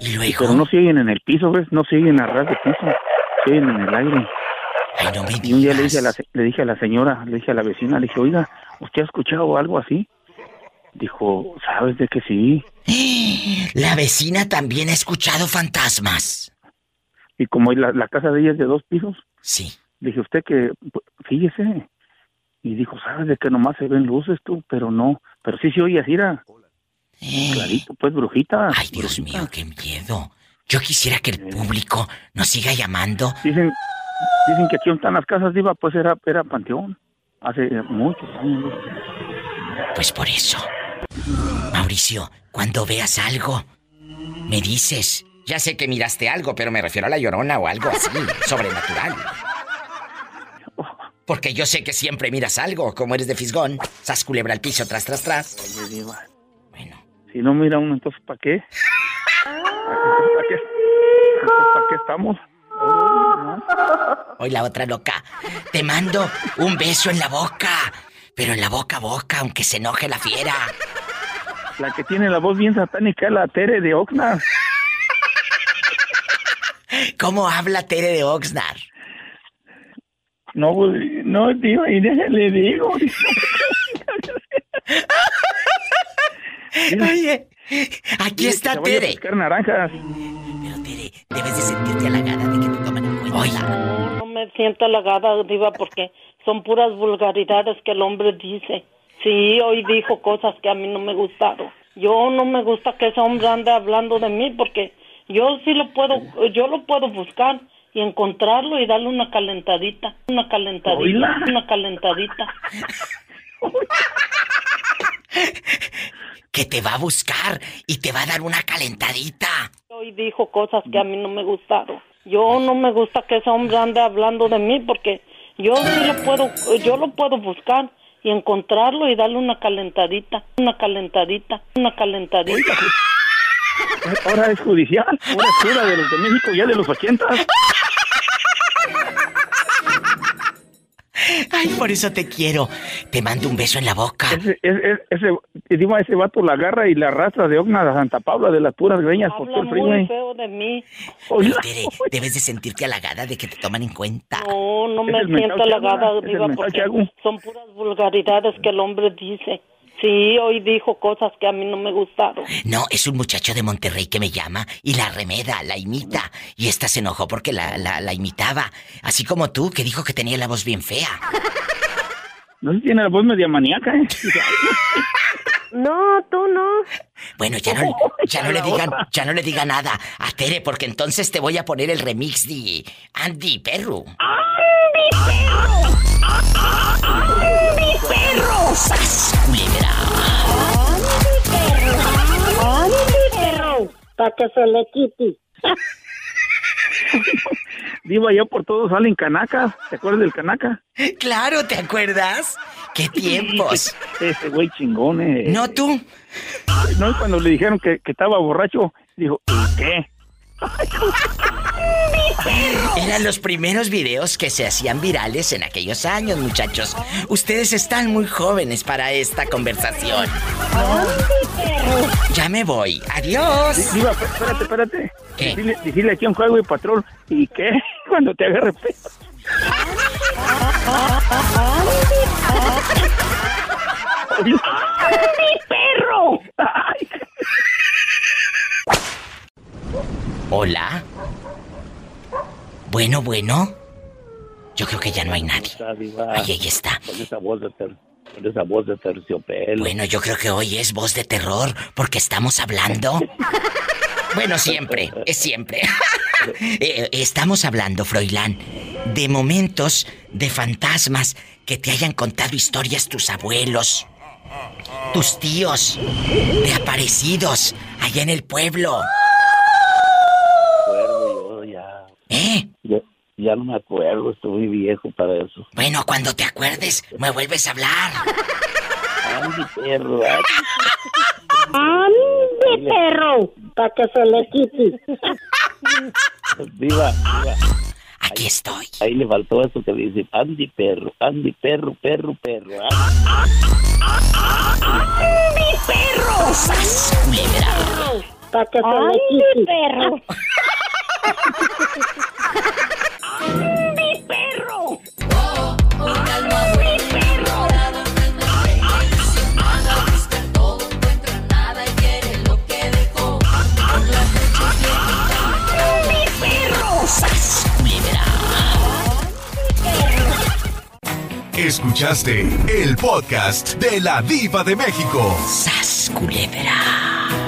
Y luego. Pero no se oyen en el piso, ¿ves? No se oyen a ras de piso. Se oyen en el aire. Ay, no me y un día le dije, a la, se- le dije a la señora, le dije a la vecina, le dije, oiga, ¿usted ha escuchado algo así? Dijo, ¿sabes de que sí? La vecina también ha escuchado fantasmas. Y como la, la casa de ella es de dos pisos, sí. le dije, usted que, pues, fíjese. Y dijo, ¿sabes de que nomás se ven luces tú? Pero no, pero sí se oye así, era. Clarito, pues, brujita. Ay, Dios mío, qué miedo. Yo quisiera que el público nos siga llamando. Dicen, dicen que aquí donde están las casas, Diva, pues era, era panteón. Hace muchos años. Pues por eso. Mauricio, cuando veas algo, me dices. Ya sé que miraste algo, pero me refiero a la llorona o algo así, sobrenatural. Porque yo sé que siempre miras algo, como eres de fisgón. Sas culebra al piso, tras, tras, tras. Oye, Diva. Si no mira uno, entonces ¿para qué? ¿Para qué? ¿Para qué estamos? Hoy la otra loca. Te mando un beso en la boca. Pero en la boca a boca, aunque se enoje la fiera. La que tiene la voz bien satánica es la Tere de Oxnard. ¿Cómo habla Tere de Oxnard? No, pues, no, Diva, y déjale digo. Oye, aquí está que Tere. buscar naranjas. Debes de sentirte halagada de que te tomen en cuenta. No, no me siento halagada, Diva, porque son puras vulgaridades que el hombre dice. Sí, hoy dijo cosas que a mí no me gustaron. Yo no me gusta que ese hombre ande hablando de mí porque yo sí lo puedo, yo lo puedo buscar y encontrarlo y darle una calentadita, una calentadita, Oíla. una calentadita. Que te va a buscar y te va a dar una calentadita. Hoy dijo cosas que a mí no me gustaron. Yo no me gusta que ese hombre ande hablando de mí porque yo sí lo puedo, yo lo puedo buscar y encontrarlo y darle una calentadita, una calentadita, una calentadita. Ahora es judicial. Ahora es cura de los de México, ya de los ochentas. Ay, por eso te quiero. Te mando un beso en la boca. Ese, ese, ese, ese vato la agarra y la arrastra de Ogna a Santa Paula de las puras greñas por todo Habla el muy freeway. feo de mí. Pero, Tere, debes de sentirte halagada de que te toman en cuenta. No, no me siento halagada, Diva, porque son puras vulgaridades que el hombre dice. Sí, hoy dijo cosas que a mí no me gustaron. No, es un muchacho de Monterrey que me llama y la remeda, la imita. Y esta se enojó porque la, la, la imitaba. Así como tú, que dijo que tenía la voz bien fea. No sé si tiene la voz media maníaca, ¿eh? No, tú no. Bueno, ya no, ya no le digan, ya no le diga nada a Tere, porque entonces te voy a poner el remix de Andy Perro. ¡Mi perro! ¡Sas, culebra! ¡Ay, mi perro! Para que se le quite. Diva, ya por todo salen canacas. ¿Te acuerdas del canaca? Claro, ¿te acuerdas? ¡Qué tiempos! Ese güey chingón, eh. No tú. No, y cuando le dijeron que, que estaba borracho, dijo, ¿y qué? Eran los primeros videos que se hacían virales en aquellos años, muchachos. Ustedes están muy jóvenes para esta conversación. Ya me voy. Adiós. Diva, espé- espérate, espérate. Dile, dile aquí a un juego de patrón, ¿y qué? Cuando te agarre pedo. ¡Mi perro! Hola. Bueno, bueno. Yo creo que ya no hay nadie. Ahí está. Con esa voz de, con esa voz de terciopelo. Bueno, yo creo que hoy es voz de terror porque estamos hablando. Bueno, siempre, es siempre. Eh, estamos hablando, Froilán, de momentos de fantasmas que te hayan contado historias tus abuelos, tus tíos, de aparecidos allá en el pueblo. acuerdo yo ya. ¿Eh? Ya, ya no me acuerdo, estoy muy viejo para eso. Bueno, cuando te acuerdes, me vuelves a hablar. Andy perro, ¡Ande, perro! Para que se le quite. viva, viva. Aquí estoy. Ahí le faltó eso que dice, Andy perro, Andy perro, perro, perro. ah. ¡Mi perro! ¡Sas, culebra! Para que se ¡Ay, le quite. perro! ¡Mi perro! Un alma ¡Mi perro! Escuchaste el podcast de la Diva de México. ¡Sas, culebra!